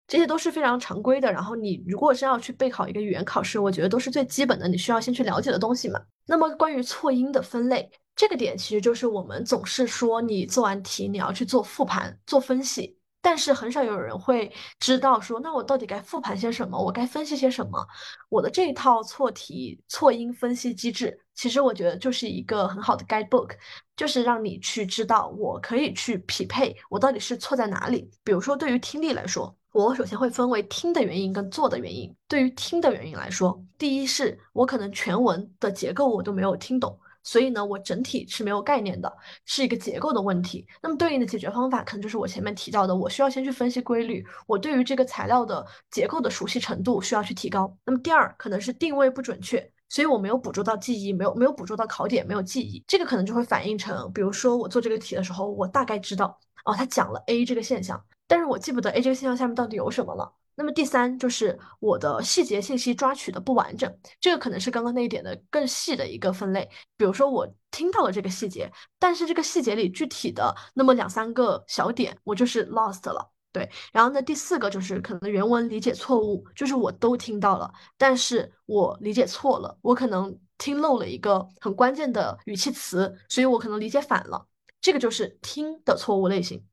这些都是非常常规的。然后你如果是要去备考一个语言考试，我觉得都是最基本的，你需要先去了解的东西嘛。那么关于错音的分类。这个点其实就是我们总是说，你做完题你要去做复盘、做分析，但是很少有人会知道说，那我到底该复盘些什么，我该分析些什么？我的这一套错题、错音分析机制，其实我觉得就是一个很好的 guidebook，就是让你去知道，我可以去匹配我到底是错在哪里。比如说，对于听力来说，我首先会分为听的原因跟做的原因。对于听的原因来说，第一是我可能全文的结构我都没有听懂。所以呢，我整体是没有概念的，是一个结构的问题。那么对应的解决方法，可能就是我前面提到的，我需要先去分析规律，我对于这个材料的结构的熟悉程度需要去提高。那么第二，可能是定位不准确，所以我没有捕捉到记忆，没有没有捕捉到考点，没有记忆，这个可能就会反映成，比如说我做这个题的时候，我大概知道，哦，他讲了 A 这个现象，但是我记不得 A 这个现象下面到底有什么了。那么第三就是我的细节信息抓取的不完整，这个可能是刚刚那一点的更细的一个分类。比如说我听到了这个细节，但是这个细节里具体的那么两三个小点，我就是 lost 了。对，然后呢，第四个就是可能原文理解错误，就是我都听到了，但是我理解错了，我可能听漏了一个很关键的语气词，所以我可能理解反了，这个就是听的错误类型。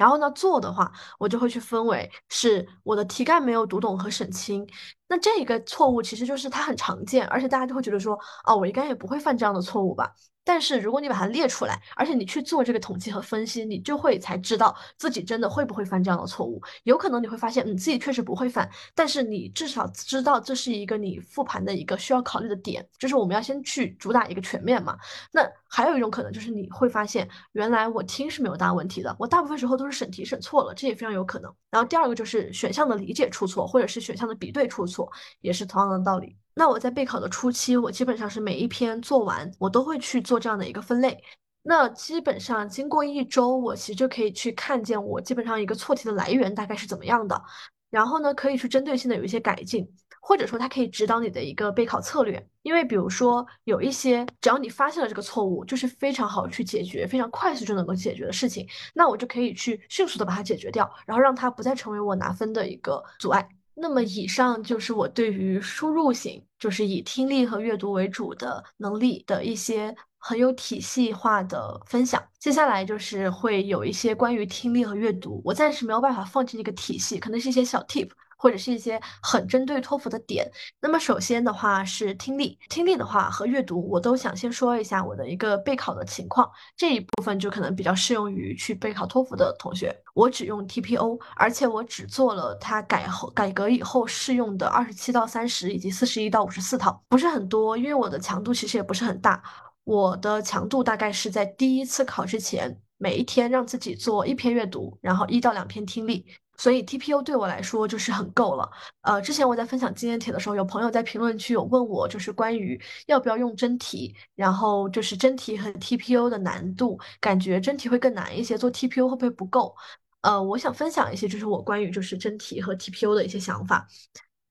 然后呢，做的话，我就会去分为是我的题干没有读懂和审清。那这个错误其实就是它很常见，而且大家就会觉得说，哦，我应该也不会犯这样的错误吧。但是如果你把它列出来，而且你去做这个统计和分析，你就会才知道自己真的会不会犯这样的错误。有可能你会发现，你自己确实不会犯，但是你至少知道这是一个你复盘的一个需要考虑的点，就是我们要先去主打一个全面嘛。那还有一种可能就是你会发现，原来我听是没有大问题的，我大部分时候都是审题审错了，这也非常有可能。然后第二个就是选项的理解出错，或者是选项的比对出错，也是同样的道理。那我在备考的初期，我基本上是每一篇做完，我都会去做这样的一个分类。那基本上经过一周，我其实就可以去看见我基本上一个错题的来源大概是怎么样的，然后呢，可以去针对性的有一些改进，或者说它可以指导你的一个备考策略。因为比如说有一些，只要你发现了这个错误，就是非常好去解决，非常快速就能够解决的事情，那我就可以去迅速的把它解决掉，然后让它不再成为我拿分的一个阻碍。那么以上就是我对于输入型，就是以听力和阅读为主的能力的一些很有体系化的分享。接下来就是会有一些关于听力和阅读，我暂时没有办法放进这个体系，可能是一些小 tip。或者是一些很针对托福的点。那么首先的话是听力，听力的话和阅读，我都想先说一下我的一个备考的情况。这一部分就可能比较适用于去备考托福的同学。我只用 TPO，而且我只做了它改后改革以后适用的二十七到三十以及四十一到五十四套，不是很多，因为我的强度其实也不是很大。我的强度大概是在第一次考之前，每一天让自己做一篇阅读，然后一到两篇听力。所以 TPO 对我来说就是很够了。呃，之前我在分享经验帖的时候，有朋友在评论区有问我，就是关于要不要用真题，然后就是真题和 TPO 的难度，感觉真题会更难一些，做 TPO 会不会不够？呃，我想分享一些，就是我关于就是真题和 TPO 的一些想法。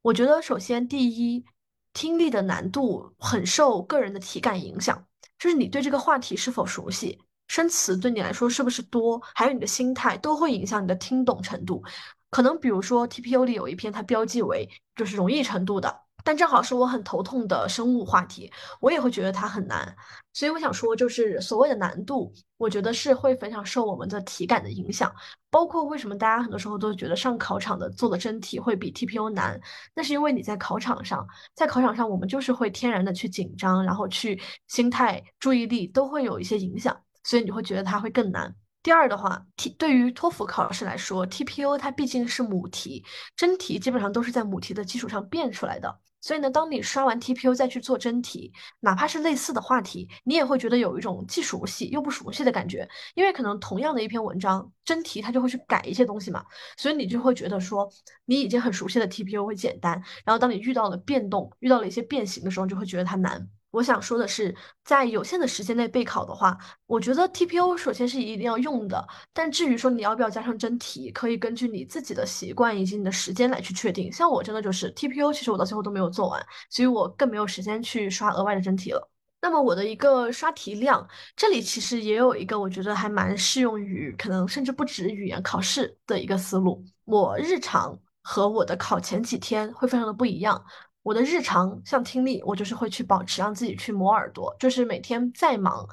我觉得首先第一，听力的难度很受个人的体感影响，就是你对这个话题是否熟悉。生词对你来说是不是多？还有你的心态都会影响你的听懂程度。可能比如说 TPO 里有一篇它标记为就是容易程度的，但正好是我很头痛的生物话题，我也会觉得它很难。所以我想说，就是所谓的难度，我觉得是会非常受我们的体感的影响。包括为什么大家很多时候都觉得上考场的做的真题会比 TPO 难，那是因为你在考场上，在考场上我们就是会天然的去紧张，然后去心态、注意力都会有一些影响。所以你会觉得它会更难。第二的话，T 对于托福考试来说，TPO 它毕竟是母题，真题基本上都是在母题的基础上变出来的。所以呢，当你刷完 TPO 再去做真题，哪怕是类似的话题，你也会觉得有一种既熟悉又不熟悉的感觉。因为可能同样的一篇文章，真题它就会去改一些东西嘛，所以你就会觉得说，你已经很熟悉的 TPO 会简单，然后当你遇到了变动，遇到了一些变形的时候，就会觉得它难。我想说的是，在有限的时间内备考的话，我觉得 TPO 首先是一定要用的。但至于说你要不要加上真题，可以根据你自己的习惯以及你的时间来去确定。像我真的就是 TPO，其实我到最后都没有做完，所以我更没有时间去刷额外的真题了。那么我的一个刷题量，这里其实也有一个我觉得还蛮适用于可能甚至不止语言考试的一个思路。我日常和我的考前几天会非常的不一样。我的日常像听力，我就是会去保持让自己去磨耳朵，就是每天再忙，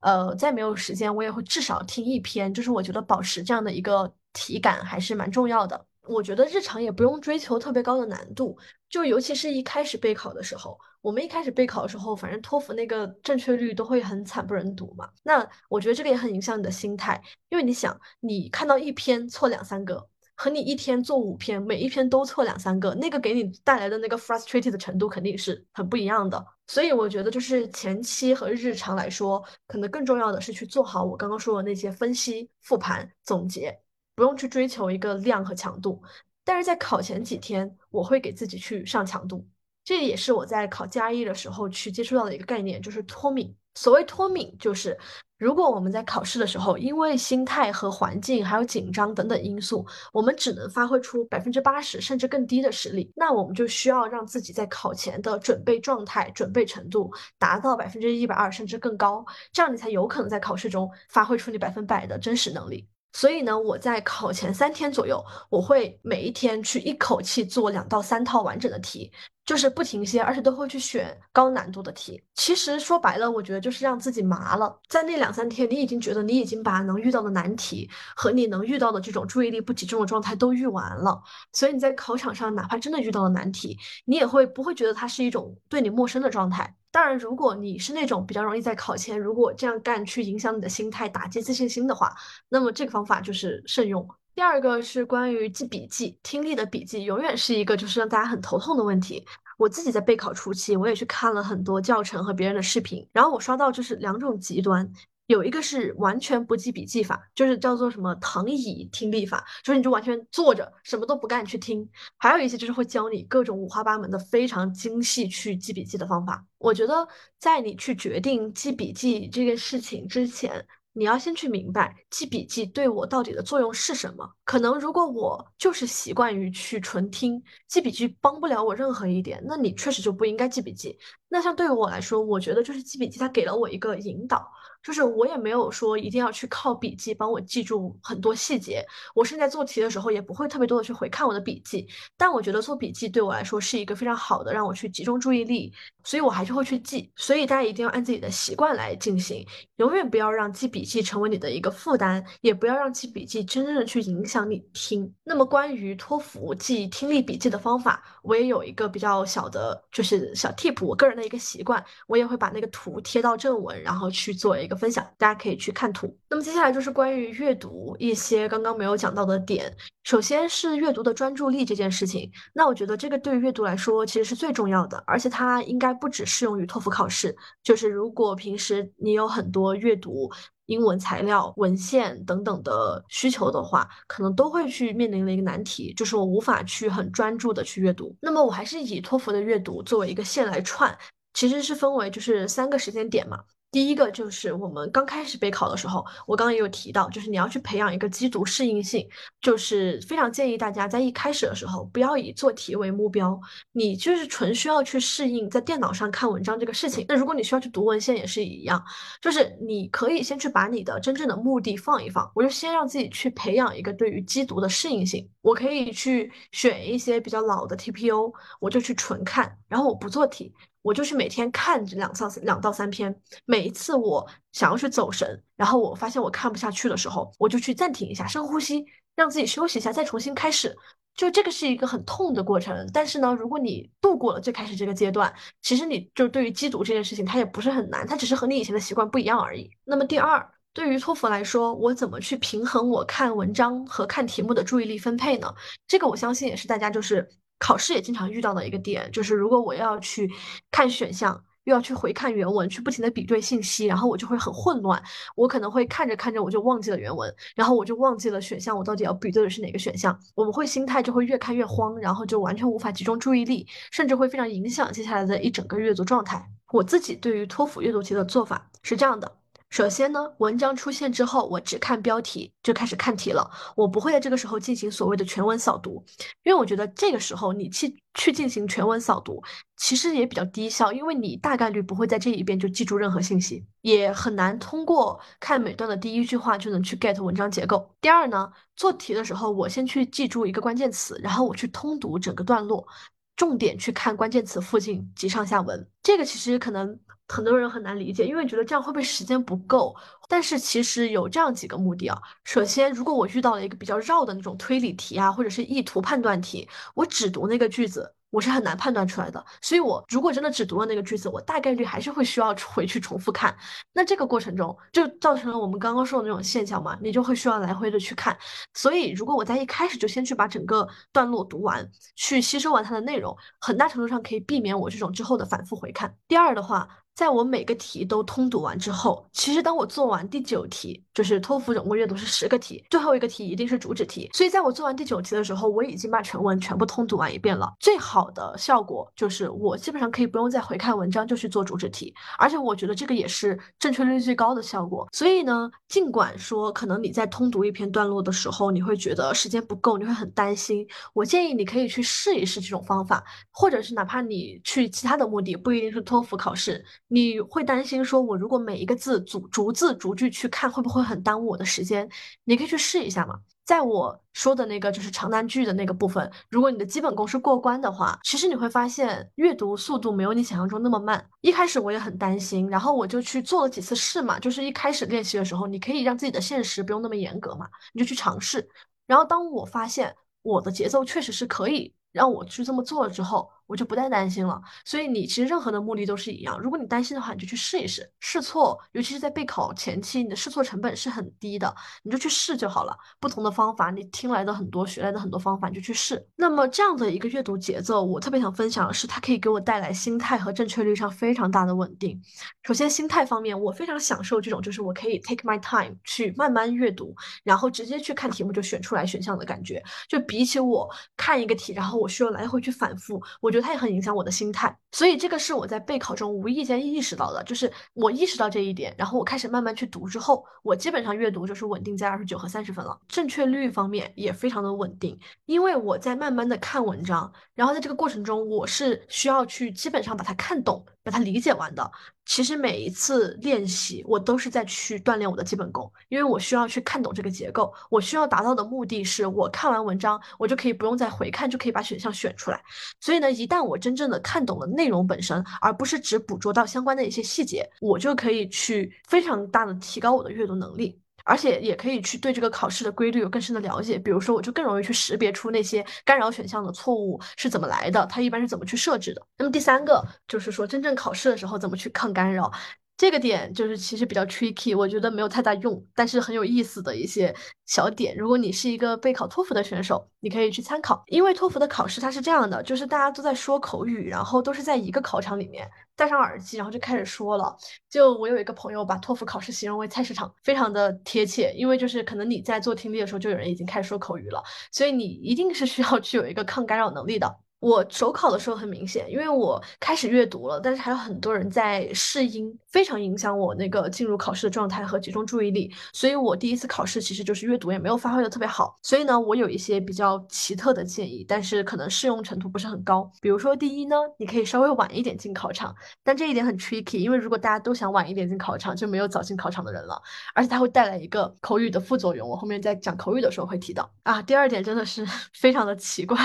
呃，再没有时间，我也会至少听一篇。就是我觉得保持这样的一个体感还是蛮重要的。我觉得日常也不用追求特别高的难度，就尤其是一开始备考的时候，我们一开始备考的时候，反正托福那个正确率都会很惨不忍睹嘛。那我觉得这个也很影响你的心态，因为你想，你看到一篇错两三个。和你一天做五篇，每一篇都错两三个，那个给你带来的那个 frustrated 的程度肯定是很不一样的。所以我觉得，就是前期和日常来说，可能更重要的是去做好我刚刚说的那些分析、复盘、总结，不用去追求一个量和强度。但是在考前几天，我会给自己去上强度，这也是我在考加一的时候去接触到的一个概念，就是脱敏。所谓脱敏，就是如果我们在考试的时候，因为心态和环境还有紧张等等因素，我们只能发挥出百分之八十甚至更低的实力，那我们就需要让自己在考前的准备状态、准备程度达到百分之一百二甚至更高，这样你才有可能在考试中发挥出你百分百的真实能力。所以呢，我在考前三天左右，我会每一天去一口气做两到三套完整的题。就是不停歇，而且都会去选高难度的题。其实说白了，我觉得就是让自己麻了。在那两三天，你已经觉得你已经把能遇到的难题和你能遇到的这种注意力不集中的状态都遇完了。所以你在考场上，哪怕真的遇到了难题，你也会不会觉得它是一种对你陌生的状态？当然，如果你是那种比较容易在考前如果这样干去影响你的心态、打击自信心的话，那么这个方法就是慎用。第二个是关于记笔记，听力的笔记永远是一个就是让大家很头痛的问题。我自己在备考初期，我也去看了很多教程和别人的视频，然后我刷到就是两种极端，有一个是完全不记笔记法，就是叫做什么躺椅听力法，就是你就完全坐着什么都不干去听，还有一些就是会教你各种五花八门的非常精细去记笔记的方法。我觉得在你去决定记笔记这件事情之前。你要先去明白记笔记对我到底的作用是什么。可能如果我就是习惯于去纯听，记笔记帮不了我任何一点，那你确实就不应该记笔记。那像对于我来说，我觉得就是记笔记，它给了我一个引导，就是我也没有说一定要去靠笔记帮我记住很多细节。我现在做题的时候也不会特别多的去回看我的笔记，但我觉得做笔记对我来说是一个非常好的让我去集中注意力，所以我还是会去记。所以大家一定要按自己的习惯来进行，永远不要让记笔记成为你的一个负担，也不要让记笔记真正的去影响你听。那么关于托福记听力笔记的方法，我也有一个比较小的，就是小 tip，我个人。的一个习惯，我也会把那个图贴到正文，然后去做一个分享，大家可以去看图。那么接下来就是关于阅读一些刚刚没有讲到的点。首先是阅读的专注力这件事情，那我觉得这个对于阅读来说其实是最重要的，而且它应该不只适用于托福考试。就是如果平时你有很多阅读英文材料、文献等等的需求的话，可能都会去面临的一个难题，就是我无法去很专注的去阅读。那么我还是以托福的阅读作为一个线来串，其实是分为就是三个时间点嘛。第一个就是我们刚开始备考的时候，我刚刚也有提到，就是你要去培养一个机读适应性，就是非常建议大家在一开始的时候不要以做题为目标，你就是纯需要去适应在电脑上看文章这个事情。那如果你需要去读文献也是一样，就是你可以先去把你的真正的目的放一放，我就先让自己去培养一个对于机读的适应性，我可以去选一些比较老的 TPO，我就去纯看，然后我不做题。我就去每天看这两到两到三篇，每一次我想要去走神，然后我发现我看不下去的时候，我就去暂停一下，深呼吸，让自己休息一下，再重新开始。就这个是一个很痛的过程，但是呢，如果你度过了最开始这个阶段，其实你就对于机读这件事情，它也不是很难，它只是和你以前的习惯不一样而已。那么第二，对于托福来说，我怎么去平衡我看文章和看题目的注意力分配呢？这个我相信也是大家就是。考试也经常遇到的一个点，就是如果我要去看选项，又要去回看原文，去不停的比对信息，然后我就会很混乱。我可能会看着看着我就忘记了原文，然后我就忘记了选项，我到底要比对的是哪个选项。我们会心态就会越看越慌，然后就完全无法集中注意力，甚至会非常影响接下来的一整个阅读状态。我自己对于托福阅读题的做法是这样的。首先呢，文章出现之后，我只看标题就开始看题了。我不会在这个时候进行所谓的全文扫读，因为我觉得这个时候你去去进行全文扫读，其实也比较低效，因为你大概率不会在这一遍就记住任何信息，也很难通过看每段的第一句话就能去 get 文章结构。第二呢，做题的时候，我先去记住一个关键词，然后我去通读整个段落，重点去看关键词附近及上下文。这个其实可能。很多人很难理解，因为觉得这样会不会时间不够？但是其实有这样几个目的啊。首先，如果我遇到了一个比较绕的那种推理题啊，或者是意图判断题，我只读那个句子。我是很难判断出来的，所以我如果真的只读了那个句子，我大概率还是会需要回去重复看。那这个过程中就造成了我们刚刚说的那种现象嘛，你就会需要来回的去看。所以如果我在一开始就先去把整个段落读完，去吸收完它的内容，很大程度上可以避免我这种之后的反复回看。第二的话。在我每个题都通读完之后，其实当我做完第九题，就是托福总共阅读是十个题，最后一个题一定是主旨题。所以在我做完第九题的时候，我已经把全文全部通读完一遍了。最好的效果就是我基本上可以不用再回看文章就去做主旨题，而且我觉得这个也是正确率最高的效果。所以呢，尽管说可能你在通读一篇段落的时候，你会觉得时间不够，你会很担心，我建议你可以去试一试这种方法，或者是哪怕你去其他的目的，不一定是托福考试。你会担心说，我如果每一个字逐逐字逐句去看，会不会很耽误我的时间？你可以去试一下嘛。在我说的那个就是长难句的那个部分，如果你的基本功是过关的话，其实你会发现阅读速度没有你想象中那么慢。一开始我也很担心，然后我就去做了几次试嘛，就是一开始练习的时候，你可以让自己的限时不用那么严格嘛，你就去尝试。然后当我发现我的节奏确实是可以让我去这么做了之后。我就不再担心了，所以你其实任何的目的都是一样。如果你担心的话，你就去试一试，试错，尤其是在备考前期，你的试错成本是很低的，你就去试就好了。不同的方法，你听来的很多，学来的很多方法，你就去试。那么这样的一个阅读节奏，我特别想分享的是，它可以给我带来心态和正确率上非常大的稳定。首先，心态方面，我非常享受这种就是我可以 take my time 去慢慢阅读，然后直接去看题目就选出来选项的感觉。就比起我看一个题，然后我需要来回去反复，我。觉得它也很影响我的心态，所以这个是我在备考中无意间意识到的，就是我意识到这一点，然后我开始慢慢去读之后，我基本上阅读就是稳定在二十九和三十分了，正确率方面也非常的稳定，因为我在慢慢的看文章，然后在这个过程中，我是需要去基本上把它看懂。把它理解完的，其实每一次练习我都是在去锻炼我的基本功，因为我需要去看懂这个结构，我需要达到的目的是我看完文章，我就可以不用再回看，就可以把选项选出来。所以呢，一旦我真正的看懂了内容本身，而不是只捕捉到相关的一些细节，我就可以去非常大的提高我的阅读能力。而且也可以去对这个考试的规律有更深的了解，比如说我就更容易去识别出那些干扰选项的错误是怎么来的，它一般是怎么去设置的。那么第三个就是说，真正考试的时候怎么去抗干扰。这个点就是其实比较 tricky，我觉得没有太大用，但是很有意思的一些小点。如果你是一个备考托福的选手，你可以去参考。因为托福的考试它是这样的，就是大家都在说口语，然后都是在一个考场里面戴上耳机，然后就开始说了。就我有一个朋友把托福考试形容为菜市场，非常的贴切。因为就是可能你在做听力的时候，就有人已经开始说口语了，所以你一定是需要去有一个抗干扰能力的。我首考的时候很明显，因为我开始阅读了，但是还有很多人在试音，非常影响我那个进入考试的状态和集中注意力。所以我第一次考试其实就是阅读也没有发挥的特别好。所以呢，我有一些比较奇特的建议，但是可能适用程度不是很高。比如说，第一呢，你可以稍微晚一点进考场，但这一点很 tricky，因为如果大家都想晚一点进考场，就没有早进考场的人了，而且它会带来一个口语的副作用。我后面在讲口语的时候会提到啊。第二点真的是 非常的奇怪，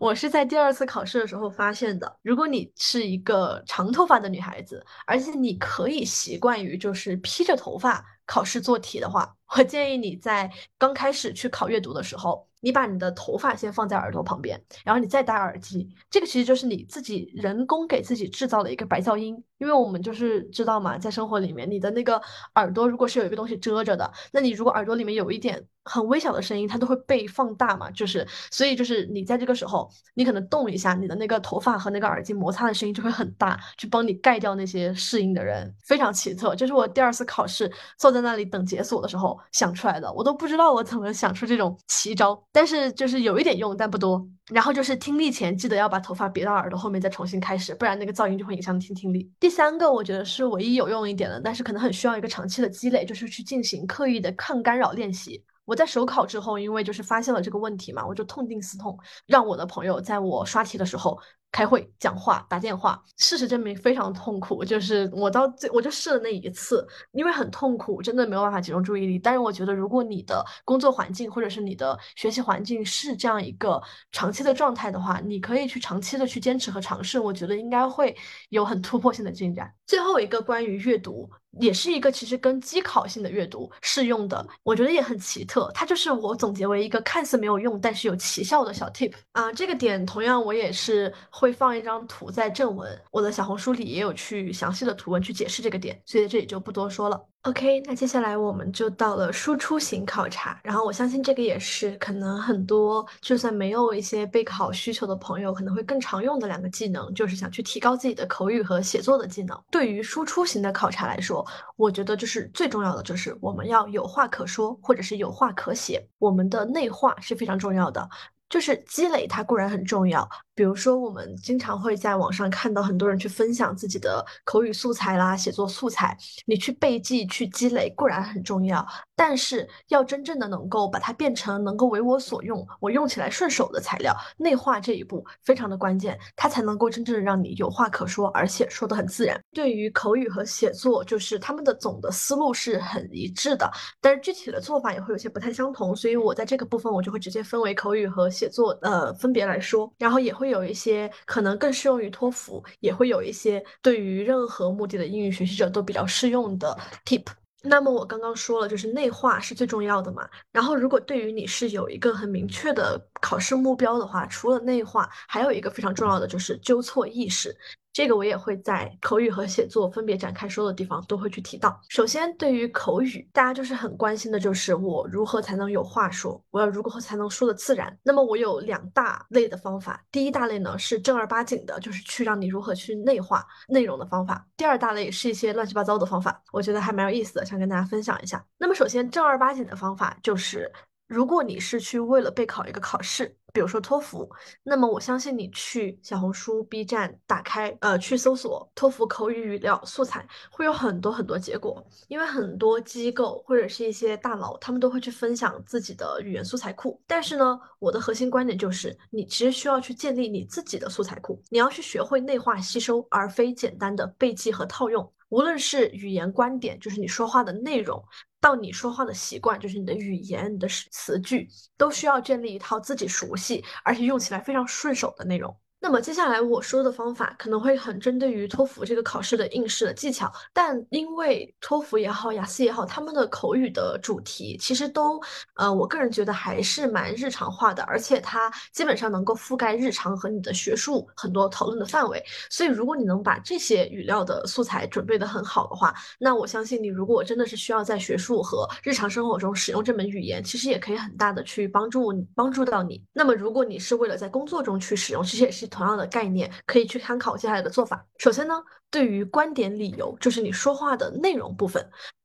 我是在第二。次考试的时候发现的，如果你是一个长头发的女孩子，而且你可以习惯于就是披着头发考试做题的话，我建议你在刚开始去考阅读的时候。你把你的头发先放在耳朵旁边，然后你再戴耳机，这个其实就是你自己人工给自己制造了一个白噪音。因为我们就是知道嘛，在生活里面，你的那个耳朵如果是有一个东西遮着的，那你如果耳朵里面有一点很微小的声音，它都会被放大嘛。就是，所以就是你在这个时候，你可能动一下，你的那个头发和那个耳机摩擦的声音就会很大，去帮你盖掉那些适应的人，非常奇特。这是我第二次考试坐在那里等解锁的时候想出来的，我都不知道我怎么想出这种奇招。但是就是有一点用，但不多。然后就是听力前记得要把头发别到耳朵后面再重新开始，不然那个噪音就会影响听听力。第三个我觉得是唯一有用一点的，但是可能很需要一个长期的积累，就是去进行刻意的抗干扰练习。我在首考之后，因为就是发现了这个问题嘛，我就痛定思痛，让我的朋友在我刷题的时候。开会、讲话、打电话，事实证明非常痛苦。就是我到最，我就试了那一次，因为很痛苦，真的没有办法集中注意力。但是我觉得，如果你的工作环境或者是你的学习环境是这样一个长期的状态的话，你可以去长期的去坚持和尝试，我觉得应该会有很突破性的进展。最后一个关于阅读。也是一个其实跟机考性的阅读适用的，我觉得也很奇特。它就是我总结为一个看似没有用，但是有奇效的小 tip 啊。这个点同样我也是会放一张图在正文，我的小红书里也有去详细的图文去解释这个点，所以这里就不多说了。OK，那接下来我们就到了输出型考察，然后我相信这个也是可能很多就算没有一些备考需求的朋友可能会更常用的两个技能，就是想去提高自己的口语和写作的技能。对于输出型的考察来说，我觉得就是最重要的就是我们要有话可说，或者是有话可写，我们的内化是非常重要的。就是积累，它固然很重要。比如说，我们经常会在网上看到很多人去分享自己的口语素材啦、写作素材，你去背记、去积累固然很重要，但是要真正的能够把它变成能够为我所用、我用起来顺手的材料，内化这一步非常的关键，它才能够真正的让你有话可说，而且说的很自然。对于口语和写作，就是他们的总的思路是很一致的，但是具体的做法也会有些不太相同，所以我在这个部分我就会直接分为口语和写作呃分别来说，然后也会。有一些可能更适用于托福，也会有一些对于任何目的的英语学习者都比较适用的 tip。那么我刚刚说了，就是内化是最重要的嘛。然后如果对于你是有一个很明确的考试目标的话，除了内化，还有一个非常重要的就是纠错意识。这个我也会在口语和写作分别展开说的地方都会去提到。首先，对于口语，大家就是很关心的就是我如何才能有话说，我要如何才能说的自然。那么我有两大类的方法，第一大类呢是正儿八经的，就是去让你如何去内化内容的方法；第二大类是一些乱七八糟的方法，我觉得还蛮有意思的，想跟大家分享一下。那么首先正儿八经的方法就是。如果你是去为了备考一个考试，比如说托福，那么我相信你去小红书、B 站打开，呃，去搜索托福口语语料素材，会有很多很多结果。因为很多机构或者是一些大佬，他们都会去分享自己的语言素材库。但是呢，我的核心观点就是，你其实需要去建立你自己的素材库，你要去学会内化吸收，而非简单的背记和套用。无论是语言观点，就是你说话的内容。到你说话的习惯，就是你的语言、你的词句，都需要建立一套自己熟悉而且用起来非常顺手的内容。那么接下来我说的方法可能会很针对于托福这个考试的应试的技巧，但因为托福也好，雅思也好，他们的口语的主题其实都，呃，我个人觉得还是蛮日常化的，而且它基本上能够覆盖日常和你的学术很多讨论的范围。所以如果你能把这些语料的素材准备的很好的话，那我相信你如果真的是需要在学术和日常生活中使用这门语言，其实也可以很大的去帮助帮助到你。那么如果你是为了在工作中去使用，其实也是。同样的概念可以去参考接下来的做法。首先呢，对于观点理由，就是你说话的内容部分，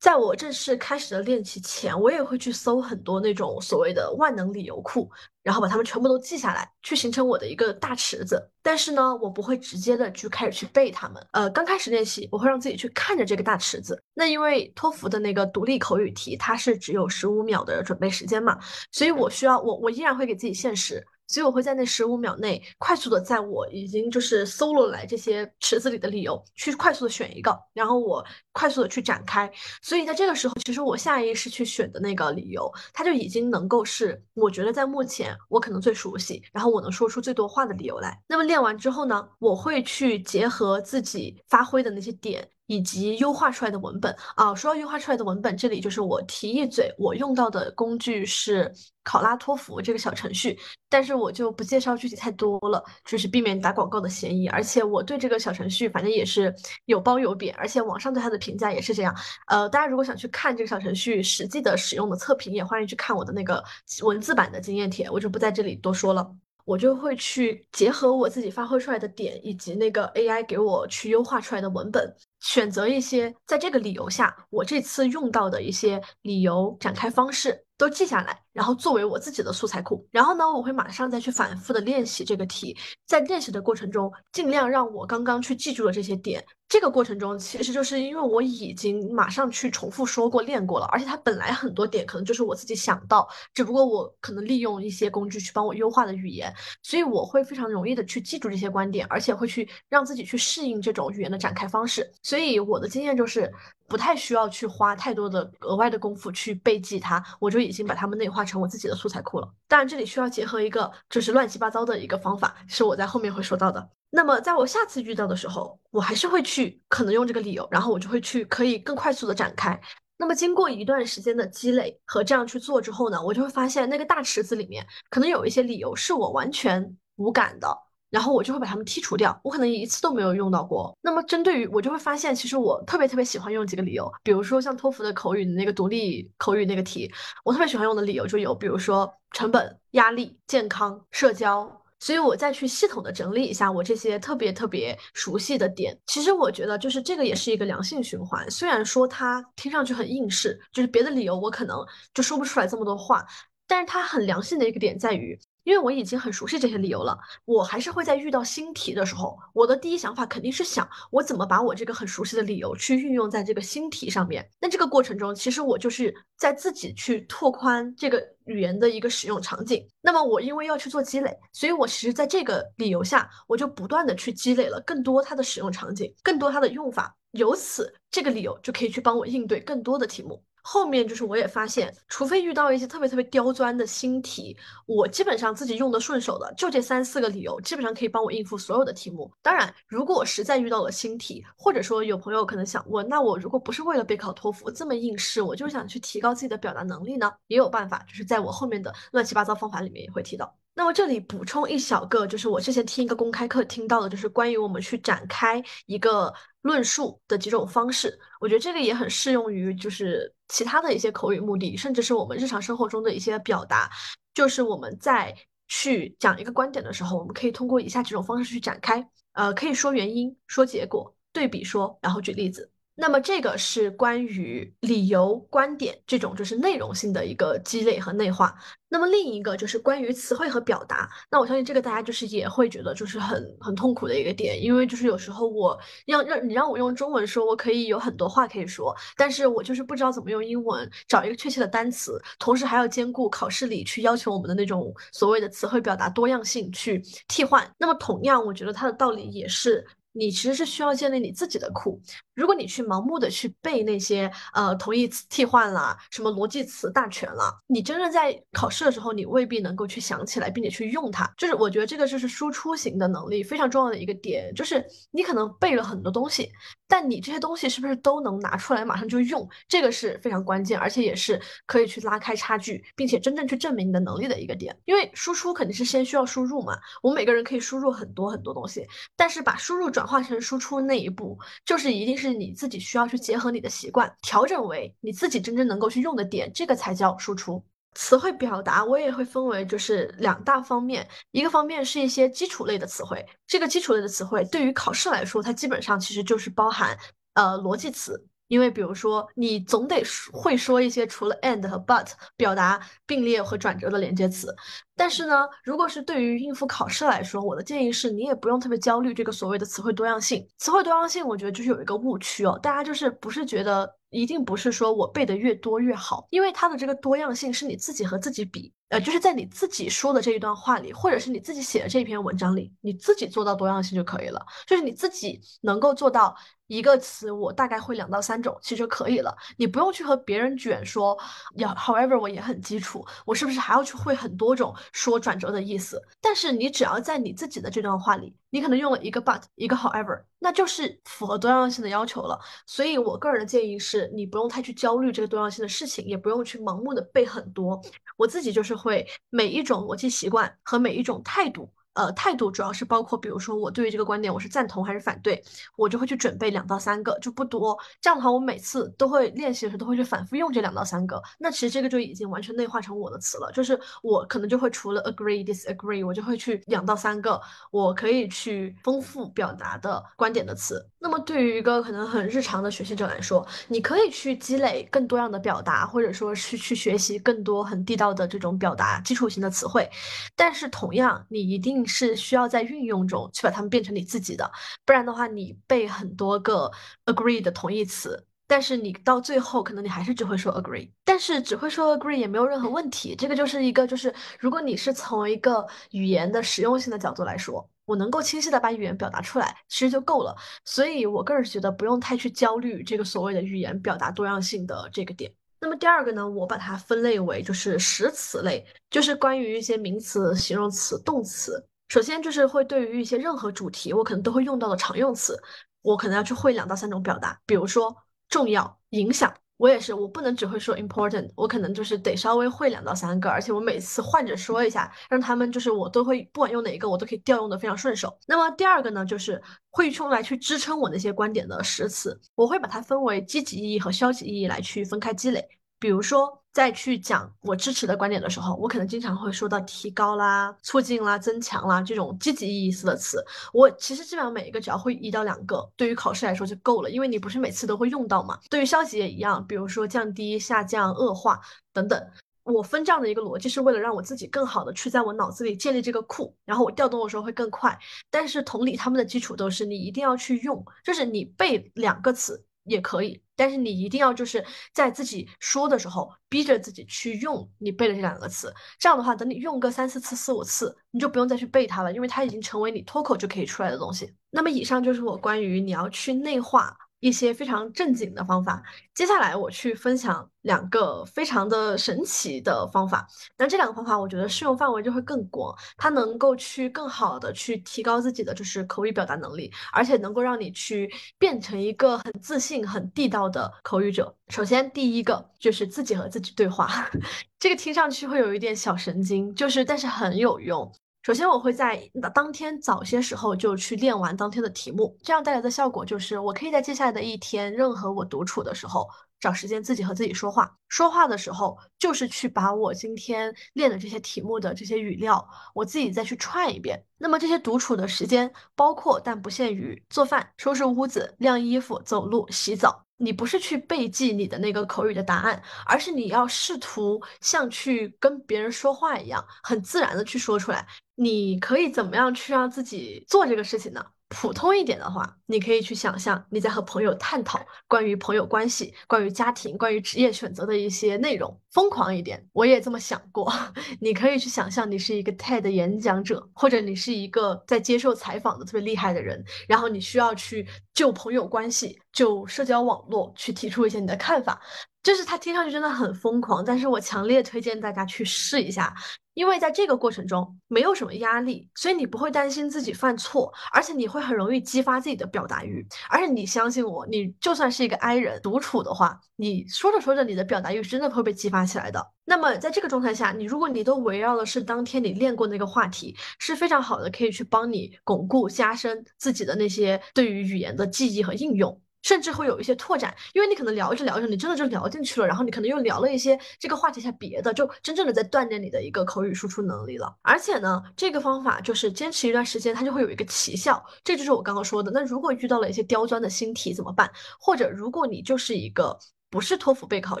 在我正式开始的练习前，我也会去搜很多那种所谓的万能理由库，然后把它们全部都记下来，去形成我的一个大池子。但是呢，我不会直接的去开始去背它们。呃，刚开始练习，我会让自己去看着这个大池子。那因为托福的那个独立口语题，它是只有十五秒的准备时间嘛，所以我需要我我依然会给自己限时。所以我会在那十五秒内快速的在我已经就是搜罗来这些池子里的理由，去快速的选一个，然后我快速的去展开。所以在这个时候，其实我下意识去选的那个理由，它就已经能够是我觉得在目前我可能最熟悉，然后我能说出最多话的理由来。那么练完之后呢，我会去结合自己发挥的那些点。以及优化出来的文本啊，说到优化出来的文本，这里就是我提一嘴，我用到的工具是考拉托福这个小程序，但是我就不介绍具体太多了，就是避免打广告的嫌疑。而且我对这个小程序反正也是有褒有贬，而且网上对它的评价也是这样。呃，大家如果想去看这个小程序实际的使用的测评，也欢迎去看我的那个文字版的经验帖，我就不在这里多说了。我就会去结合我自己发挥出来的点，以及那个 AI 给我去优化出来的文本。选择一些在这个理由下，我这次用到的一些理由展开方式都记下来，然后作为我自己的素材库。然后呢，我会马上再去反复的练习这个题，在练习的过程中，尽量让我刚刚去记住了这些点。这个过程中，其实就是因为我已经马上去重复说过、练过了，而且它本来很多点可能就是我自己想到，只不过我可能利用一些工具去帮我优化的语言，所以我会非常容易的去记住这些观点，而且会去让自己去适应这种语言的展开方式。所以我的经验就是，不太需要去花太多的额外的功夫去背记它，我就已经把它们内化化成我自己的素材库了。当然，这里需要结合一个就是乱七八糟的一个方法，是我在后面会说到的。那么，在我下次遇到的时候，我还是会去可能用这个理由，然后我就会去可以更快速的展开。那么，经过一段时间的积累和这样去做之后呢，我就会发现那个大池子里面可能有一些理由是我完全无感的，然后我就会把它们剔除掉，我可能一次都没有用到过。那么针对于我就会发现，其实我特别特别喜欢用几个理由，比如说像托福的口语那个独立口语那个题，我特别喜欢用的理由就有，比如说成本、压力、健康、社交。所以我再去系统的整理一下我这些特别特别熟悉的点。其实我觉得就是这个也是一个良性循环，虽然说它听上去很应试，就是别的理由我可能就说不出来这么多话，但是它很良性的一个点在于。因为我已经很熟悉这些理由了，我还是会在遇到新题的时候，我的第一想法肯定是想我怎么把我这个很熟悉的理由去运用在这个新题上面。那这个过程中，其实我就是在自己去拓宽这个语言的一个使用场景。那么我因为要去做积累，所以我其实在这个理由下，我就不断的去积累了更多它的使用场景，更多它的用法，由此这个理由就可以去帮我应对更多的题目。后面就是我也发现，除非遇到一些特别特别刁钻的新题，我基本上自己用的顺手的就这三四个理由，基本上可以帮我应付所有的题目。当然，如果我实在遇到了新题，或者说有朋友可能想问，那我如果不是为了备考托福这么应试，我就想去提高自己的表达能力呢，也有办法，就是在我后面的乱七八糟方法里面也会提到。那么这里补充一小个，就是我之前听一个公开课听到的，就是关于我们去展开一个论述的几种方式。我觉得这个也很适用于就是其他的一些口语目的，甚至是我们日常生活中的一些表达。就是我们在去讲一个观点的时候，我们可以通过以下几种方式去展开。呃，可以说原因，说结果，对比说，然后举例子。那么这个是关于理由、观点这种就是内容性的一个积累和内化。那么另一个就是关于词汇和表达。那我相信这个大家就是也会觉得就是很很痛苦的一个点，因为就是有时候我让让你让我用中文说，我可以有很多话可以说，但是我就是不知道怎么用英文找一个确切的单词，同时还要兼顾考试里去要求我们的那种所谓的词汇表达多样性去替换。那么同样，我觉得它的道理也是。你其实是需要建立你自己的库。如果你去盲目的去背那些呃同义词替换啦，什么逻辑词大全啦，你真正在考试的时候，你未必能够去想起来，并且去用它。就是我觉得这个就是输出型的能力非常重要的一个点，就是你可能背了很多东西，但你这些东西是不是都能拿出来马上就用？这个是非常关键，而且也是可以去拉开差距，并且真正去证明你的能力的一个点。因为输出肯定是先需要输入嘛，我们每个人可以输入很多很多东西，但是把输入转化成输出那一步，就是一定是你自己需要去结合你的习惯，调整为你自己真正能够去用的点，这个才叫输出。词汇表达我也会分为就是两大方面，一个方面是一些基础类的词汇，这个基础类的词汇对于考试来说，它基本上其实就是包含呃逻辑词。因为比如说，你总得会说一些除了 and 和 but 表达并列和转折的连接词。但是呢，如果是对于应付考试来说，我的建议是你也不用特别焦虑这个所谓的词汇多样性。词汇多样性，我觉得就是有一个误区哦，大家就是不是觉得一定不是说我背的越多越好，因为它的这个多样性是你自己和自己比，呃，就是在你自己说的这一段话里，或者是你自己写的这篇文章里，你自己做到多样性就可以了，就是你自己能够做到。一个词我大概会两到三种，其实就可以了。你不用去和别人卷说，要 however 我也很基础，我是不是还要去会很多种说转折的意思？但是你只要在你自己的这段话里，你可能用了一个 but，一个 however，那就是符合多样性的要求了。所以我个人的建议是，你不用太去焦虑这个多样性的事情，也不用去盲目的背很多。我自己就是会每一种逻辑习惯和每一种态度。呃，态度主要是包括，比如说我对于这个观点我是赞同还是反对，我就会去准备两到三个，就不多。这样的话，我每次都会练习的时候都会去反复用这两到三个。那其实这个就已经完全内化成我的词了，就是我可能就会除了 agree disagree，我就会去两到三个我可以去丰富表达的观点的词。那么对于一个可能很日常的学习者来说，你可以去积累更多样的表达，或者说是去学习更多很地道的这种表达基础型的词汇，但是同样你一定。是需要在运用中去把它们变成你自己的，不然的话，你背很多个 agree 的同义词，但是你到最后可能你还是只会说 agree，但是只会说 agree 也没有任何问题。这个就是一个，就是如果你是从一个语言的实用性的角度来说，我能够清晰的把语言表达出来，其实就够了。所以我个人觉得不用太去焦虑这个所谓的语言表达多样性的这个点。那么第二个呢，我把它分类为就是实词类，就是关于一些名词、形容词、动词。首先就是会对于一些任何主题，我可能都会用到的常用词，我可能要去会两到三种表达，比如说重要、影响、我也是，我不能只会说 important，我可能就是得稍微会两到三个，而且我每次换着说一下，让他们就是我都会不管用哪一个，我都可以调用的非常顺手。那么第二个呢，就是会用来去支撑我那些观点的实词，我会把它分为积极意义和消极意义来去分开积累。比如说。再去讲我支持的观点的时候，我可能经常会说到提高啦、促进啦、增强啦这种积极意思的词。我其实基本上每一个只要会一到两个，对于考试来说就够了，因为你不是每次都会用到嘛。对于消极也一样，比如说降低、下降、恶化等等。我分这样的一个逻辑是为了让我自己更好的去在我脑子里建立这个库，然后我调动的时候会更快。但是同理，他们的基础都是你一定要去用，就是你背两个词。也可以，但是你一定要就是在自己说的时候，逼着自己去用你背的这两个词。这样的话，等你用个三四次、四五次，你就不用再去背它了，因为它已经成为你脱口就可以出来的东西。那么，以上就是我关于你要去内化。一些非常正经的方法，接下来我去分享两个非常的神奇的方法。那这两个方法，我觉得适用范围就会更广，它能够去更好的去提高自己的就是口语表达能力，而且能够让你去变成一个很自信、很地道的口语者。首先，第一个就是自己和自己对话，这个听上去会有一点小神经，就是但是很有用。首先，我会在当天早些时候就去练完当天的题目，这样带来的效果就是，我可以在接下来的一天，任何我独处的时候，找时间自己和自己说话。说话的时候，就是去把我今天练的这些题目的这些语料，我自己再去串一遍。那么这些独处的时间，包括但不限于做饭、收拾屋子、晾衣服、走路、洗澡。你不是去背记你的那个口语的答案，而是你要试图像去跟别人说话一样，很自然的去说出来。你可以怎么样去让自己做这个事情呢？普通一点的话，你可以去想象你在和朋友探讨关于朋友关系、关于家庭、关于职业选择的一些内容。疯狂一点，我也这么想过。你可以去想象你是一个 TED 演讲者，或者你是一个在接受采访的特别厉害的人，然后你需要去就朋友关系、就社交网络去提出一些你的看法。就是它听上去真的很疯狂，但是我强烈推荐大家去试一下。因为在这个过程中没有什么压力，所以你不会担心自己犯错，而且你会很容易激发自己的表达欲。而且你相信我，你就算是一个 I 人独处的话，你说着说着，你的表达欲真的会被激发起来的。那么在这个状态下，你如果你都围绕的是当天你练过那个话题，是非常好的，可以去帮你巩固、加深自己的那些对于语言的记忆和应用。甚至会有一些拓展，因为你可能聊着聊着，你真的就聊进去了，然后你可能又聊了一些这个话题下别的，就真正的在锻炼你的一个口语输出能力了。而且呢，这个方法就是坚持一段时间，它就会有一个奇效。这就是我刚刚说的。那如果遇到了一些刁钻的新题怎么办？或者如果你就是一个不是托福备考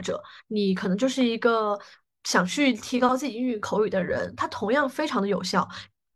者，你可能就是一个想去提高自己英语口语的人，它同样非常的有效。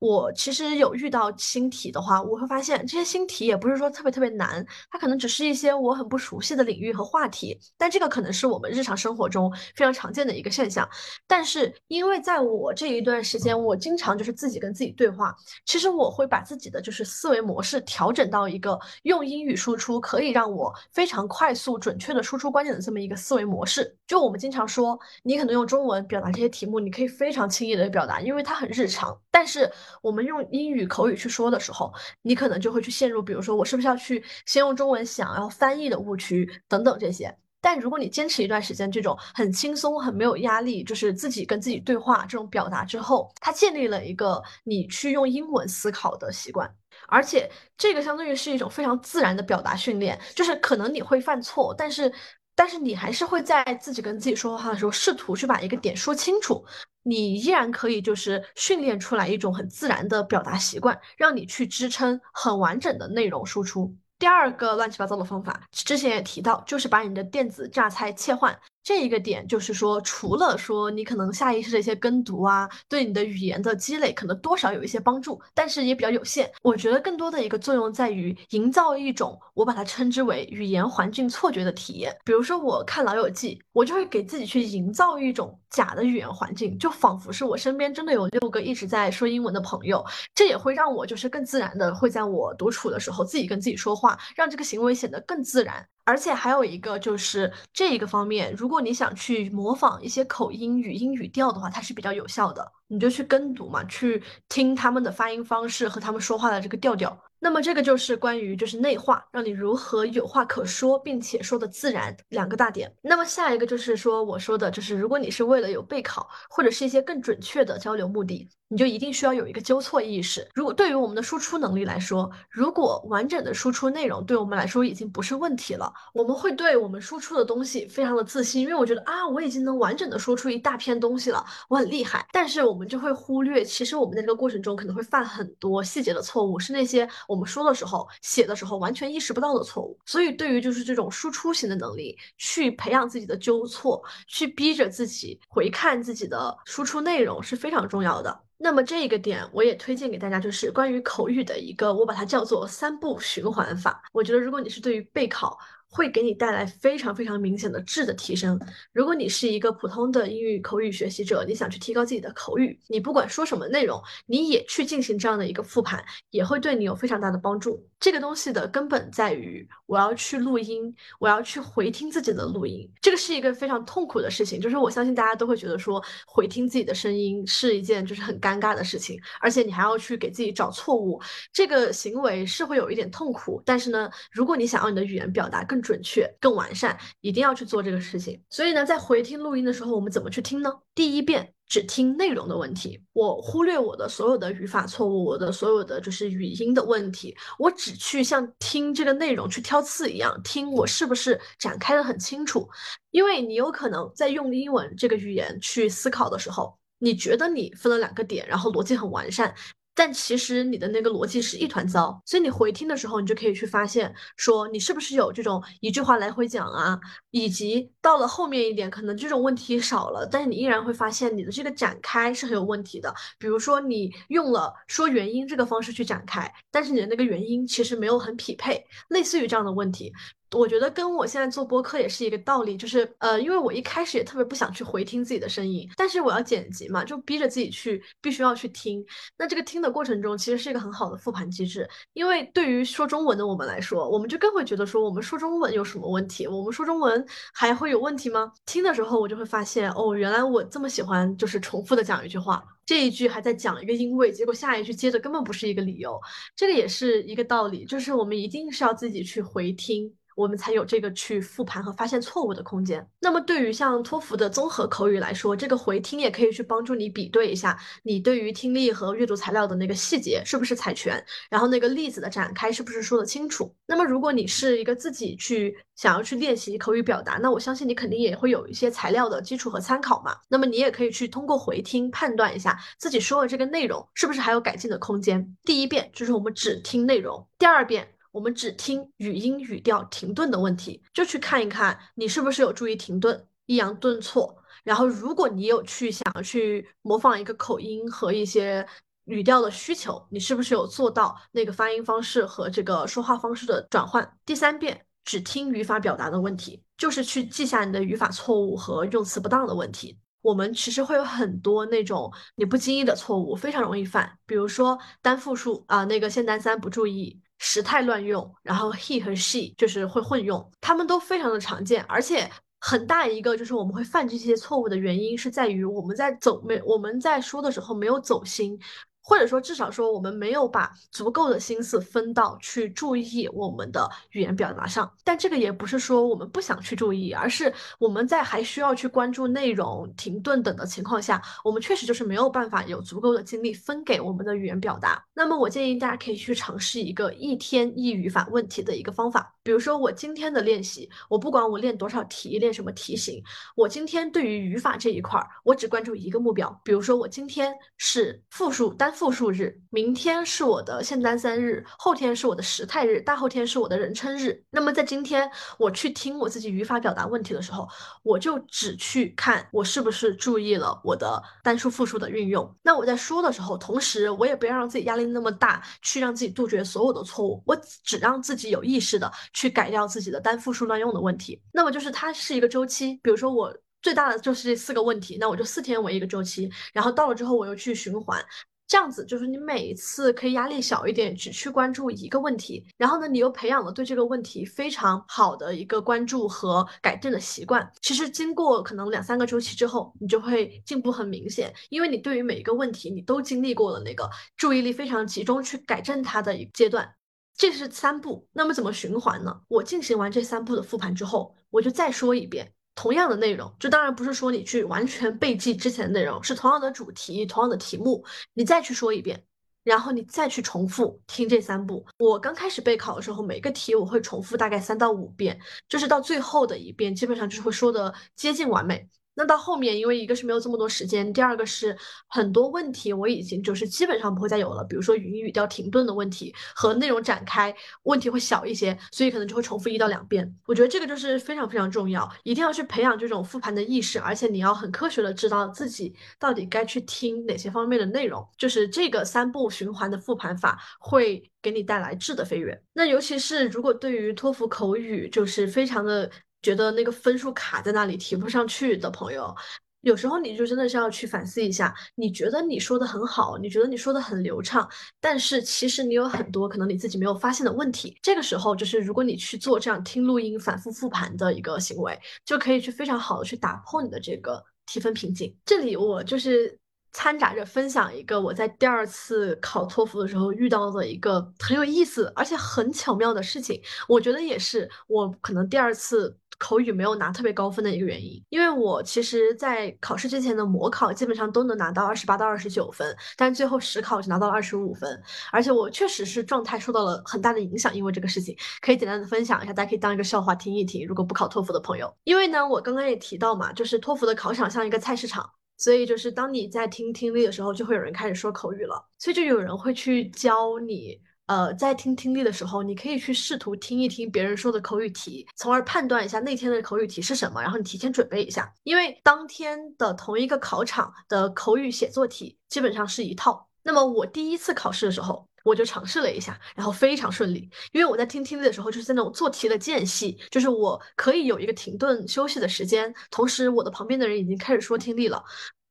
我其实有遇到新题的话，我会发现这些新题也不是说特别特别难，它可能只是一些我很不熟悉的领域和话题，但这个可能是我们日常生活中非常常见的一个现象。但是因为在我这一段时间，我经常就是自己跟自己对话，其实我会把自己的就是思维模式调整到一个用英语输出可以让我非常快速准确的输出观点的这么一个思维模式。就我们经常说，你可能用中文表达这些题目，你可以非常轻易的表达，因为它很日常，但是。我们用英语口语去说的时候，你可能就会去陷入，比如说我是不是要去先用中文想要翻译的误区等等这些。但如果你坚持一段时间，这种很轻松、很没有压力，就是自己跟自己对话这种表达之后，它建立了一个你去用英文思考的习惯，而且这个相当于是一种非常自然的表达训练，就是可能你会犯错，但是。但是你还是会在自己跟自己说话的时候，试图去把一个点说清楚。你依然可以就是训练出来一种很自然的表达习惯，让你去支撑很完整的内容输出。第二个乱七八糟的方法，之前也提到，就是把你的电子榨菜切换。这一个点就是说，除了说你可能下意识的一些跟读啊，对你的语言的积累可能多少有一些帮助，但是也比较有限。我觉得更多的一个作用在于营造一种我把它称之为语言环境错觉的体验。比如说我看《老友记》，我就会给自己去营造一种假的语言环境，就仿佛是我身边真的有六个一直在说英文的朋友。这也会让我就是更自然的会在我独处的时候自己跟自己说话，让这个行为显得更自然。而且还有一个就是这一个方面，如果你想去模仿一些口音、语音、语调的话，它是比较有效的。你就去跟读嘛，去听他们的发音方式和他们说话的这个调调。那么这个就是关于就是内化，让你如何有话可说，并且说的自然两个大点。那么下一个就是说我说的，就是如果你是为了有备考或者是一些更准确的交流目的。你就一定需要有一个纠错意识。如果对于我们的输出能力来说，如果完整的输出内容对我们来说已经不是问题了，我们会对我们输出的东西非常的自信，因为我觉得啊，我已经能完整的说出一大片东西了，我很厉害。但是我们就会忽略，其实我们在这个过程中可能会犯很多细节的错误，是那些我们说的时候、写的时候完全意识不到的错误。所以，对于就是这种输出型的能力，去培养自己的纠错，去逼着自己回看自己的输出内容是非常重要的。那么这个点我也推荐给大家，就是关于口语的一个，我把它叫做三步循环法。我觉得如果你是对于备考，会给你带来非常非常明显的质的提升。如果你是一个普通的英语口语学习者，你想去提高自己的口语，你不管说什么内容，你也去进行这样的一个复盘，也会对你有非常大的帮助。这个东西的根本在于，我要去录音，我要去回听自己的录音，这个是一个非常痛苦的事情。就是我相信大家都会觉得说，回听自己的声音是一件就是很尴尬的事情，而且你还要去给自己找错误，这个行为是会有一点痛苦。但是呢，如果你想要你的语言表达更准确、更完善，一定要去做这个事情。所以呢，在回听录音的时候，我们怎么去听呢？第一遍只听内容的问题，我忽略我的所有的语法错误，我的所有的就是语音的问题，我只去像听这个内容去挑刺一样听，我是不是展开的很清楚？因为你有可能在用英文这个语言去思考的时候，你觉得你分了两个点，然后逻辑很完善。但其实你的那个逻辑是一团糟，所以你回听的时候，你就可以去发现，说你是不是有这种一句话来回讲啊，以及到了后面一点，可能这种问题少了，但是你依然会发现你的这个展开是很有问题的。比如说你用了说原因这个方式去展开，但是你的那个原因其实没有很匹配，类似于这样的问题。我觉得跟我现在做播客也是一个道理，就是呃，因为我一开始也特别不想去回听自己的声音，但是我要剪辑嘛，就逼着自己去，必须要去听。那这个听的过程中，其实是一个很好的复盘机制。因为对于说中文的我们来说，我们就更会觉得说，我们说中文有什么问题？我们说中文还会有问题吗？听的时候，我就会发现，哦，原来我这么喜欢就是重复的讲一句话，这一句还在讲一个音位，结果下一句接着根本不是一个理由。这个也是一个道理，就是我们一定是要自己去回听。我们才有这个去复盘和发现错误的空间。那么，对于像托福的综合口语来说，这个回听也可以去帮助你比对一下，你对于听力和阅读材料的那个细节是不是踩全，然后那个例子的展开是不是说得清楚。那么，如果你是一个自己去想要去练习口语表达，那我相信你肯定也会有一些材料的基础和参考嘛。那么，你也可以去通过回听判断一下自己说的这个内容是不是还有改进的空间。第一遍就是我们只听内容，第二遍。我们只听语音语调停顿的问题，就去看一看你是不是有注意停顿、抑扬顿挫。然后，如果你有去想要去模仿一个口音和一些语调的需求，你是不是有做到那个发音方式和这个说话方式的转换？第三遍只听语法表达的问题，就是去记下你的语法错误和用词不当的问题。我们其实会有很多那种你不经意的错误，非常容易犯，比如说单复数啊，那个现单三不注意。时态乱用，然后 he 和 she 就是会混用，他们都非常的常见，而且很大一个就是我们会犯这些错误的原因是在于我们在走没我们在说的时候没有走心。或者说，至少说，我们没有把足够的心思分到去注意我们的语言表达上。但这个也不是说我们不想去注意，而是我们在还需要去关注内容、停顿等的情况下，我们确实就是没有办法有足够的精力分给我们的语言表达。那么，我建议大家可以去尝试一个一天一语法问题的一个方法。比如说，我今天的练习，我不管我练多少题，练什么题型，我今天对于语法这一块儿，我只关注一个目标。比如说，我今天是复数单。复数日，明天是我的现单三日，后天是我的时态日，大后天是我的人称日。那么在今天我去听我自己语法表达问题的时候，我就只去看我是不是注意了我的单数复数的运用。那我在说的时候，同时我也不要让自己压力那么大，去让自己杜绝所有的错误。我只让自己有意识的去改掉自己的单复数乱用的问题。那么就是它是一个周期，比如说我最大的就是这四个问题，那我就四天为一个周期，然后到了之后我又去循环。这样子就是你每一次可以压力小一点，只去关注一个问题，然后呢，你又培养了对这个问题非常好的一个关注和改正的习惯。其实经过可能两三个周期之后，你就会进步很明显，因为你对于每一个问题，你都经历过了那个注意力非常集中去改正它的一阶段。这是三步，那么怎么循环呢？我进行完这三步的复盘之后，我就再说一遍同样的内容。这当然不是说你去完全背记之前的内容，是同样的主题、同样的题目，你再去说一遍，然后你再去重复听这三步。我刚开始备考的时候，每个题我会重复大概三到五遍，就是到最后的一遍，基本上就是会说的接近完美。那到后面，因为一个是没有这么多时间，第二个是很多问题我已经就是基本上不会再有了，比如说语音语调停顿的问题和内容展开问题会小一些，所以可能就会重复一到两遍。我觉得这个就是非常非常重要，一定要去培养这种复盘的意识，而且你要很科学的知道自己到底该去听哪些方面的内容，就是这个三步循环的复盘法会给你带来质的飞跃。那尤其是如果对于托福口语就是非常的。觉得那个分数卡在那里提不上去的朋友，有时候你就真的是要去反思一下。你觉得你说的很好，你觉得你说的很流畅，但是其实你有很多可能你自己没有发现的问题。这个时候，就是如果你去做这样听录音、反复复盘的一个行为，就可以去非常好的去打破你的这个提分瓶颈。这里我就是。掺杂着分享一个我在第二次考托福的时候遇到的一个很有意思而且很巧妙的事情，我觉得也是我可能第二次口语没有拿特别高分的一个原因。因为我其实，在考试之前的模考基本上都能拿到二十八到二十九分，但最后实考只拿到了二十五分，而且我确实是状态受到了很大的影响。因为这个事情，可以简单的分享一下，大家可以当一个笑话听一听。如果不考托福的朋友，因为呢，我刚刚也提到嘛，就是托福的考场像一个菜市场。所以就是当你在听听力的时候，就会有人开始说口语了。所以就有人会去教你，呃，在听听力的时候，你可以去试图听一听别人说的口语题，从而判断一下那天的口语题是什么，然后你提前准备一下。因为当天的同一个考场的口语写作题基本上是一套。那么我第一次考试的时候。我就尝试了一下，然后非常顺利，因为我在听听力的时候，就是在那种做题的间隙，就是我可以有一个停顿休息的时间，同时我的旁边的人已经开始说听力了。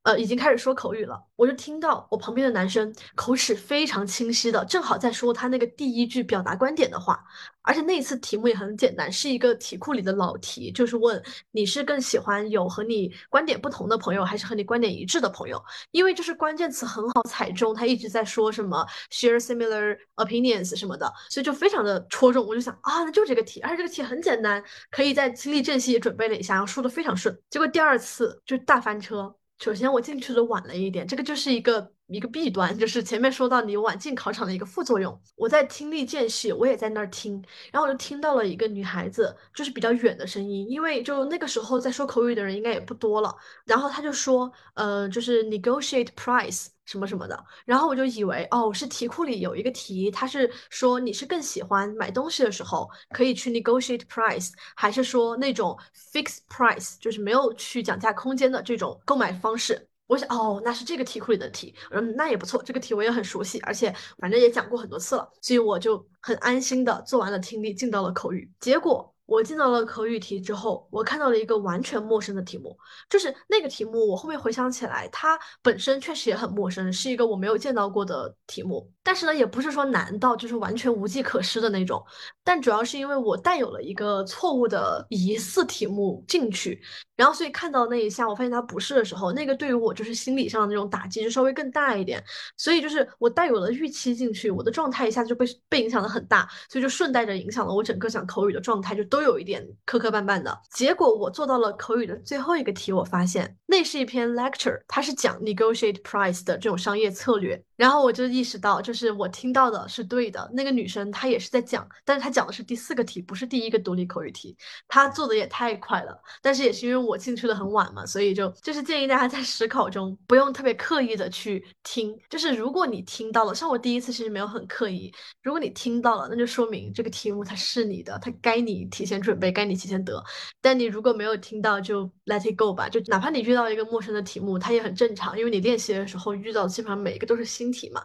呃，已经开始说口语了，我就听到我旁边的男生口齿非常清晰的，正好在说他那个第一句表达观点的话，而且那一次题目也很简单，是一个题库里的老题，就是问你是更喜欢有和你观点不同的朋友，还是和你观点一致的朋友？因为就是关键词很好踩中，他一直在说什么 share similar opinions 什么的，所以就非常的戳中，我就想啊，那就这个题，而且这个题很简单，可以在听力间隙也准备了一下，然后说的非常顺，结果第二次就大翻车。首先我进去的晚了一点，这个就是一个一个弊端，就是前面说到你晚进考场的一个副作用。我在听力间隙，我也在那儿听，然后我就听到了一个女孩子，就是比较远的声音，因为就那个时候在说口语的人应该也不多了。然后她就说，呃，就是 negotiate price。什么什么的，然后我就以为哦，是题库里有一个题，他是说你是更喜欢买东西的时候可以去 negotiate price，还是说那种 fixed price，就是没有去讲价空间的这种购买方式？我想哦，那是这个题库里的题，嗯，那也不错，这个题我也很熟悉，而且反正也讲过很多次了，所以我就很安心的做完了听力，进到了口语，结果。我进到了口语题之后，我看到了一个完全陌生的题目，就是那个题目。我后面回想起来，它本身确实也很陌生，是一个我没有见到过的题目。但是呢，也不是说难到就是完全无计可施的那种。但主要是因为我带有了一个错误的疑似题目进去，然后所以看到那一下，我发现它不是的时候，那个对于我就是心理上的那种打击就稍微更大一点。所以就是我带有了预期进去，我的状态一下就被被影响的很大，所以就顺带着影响了我整个讲口语的状态，就都都有一点磕磕绊绊的。结果我做到了口语的最后一个题，我发现那是一篇 lecture，它是讲 negotiate price 的这种商业策略。然后我就意识到，就是我听到的是对的。那个女生她也是在讲，但是她讲的是第四个题，不是第一个独立口语题。她做的也太快了，但是也是因为我进去的很晚嘛，所以就就是建议大家在实考中不用特别刻意的去听。就是如果你听到了，像我第一次其实没有很刻意。如果你听到了，那就说明这个题目它是你的，它该你提前准备，该你提前得。但你如果没有听到，就 let it go 吧。就哪怕你遇到一个陌生的题目，它也很正常，因为你练习的时候遇到基本上每一个都是新。体嘛，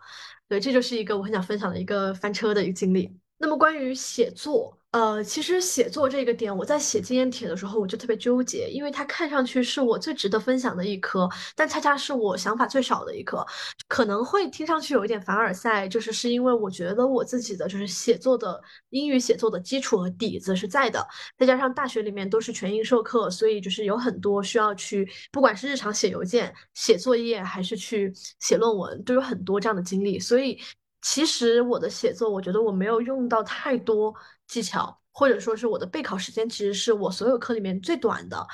对，这就是一个我很想分享的一个翻车的一个经历。那么关于写作。呃，其实写作这个点，我在写经验帖的时候，我就特别纠结，因为它看上去是我最值得分享的一科，但恰恰是我想法最少的一科，可能会听上去有一点凡尔赛，就是是因为我觉得我自己的就是写作的英语写作的基础和底子是在的，再加上大学里面都是全英授课，所以就是有很多需要去，不管是日常写邮件、写作业，还是去写论文，都有很多这样的经历，所以。其实我的写作，我觉得我没有用到太多技巧，或者说是我的备考时间其实是我所有课里面最短的。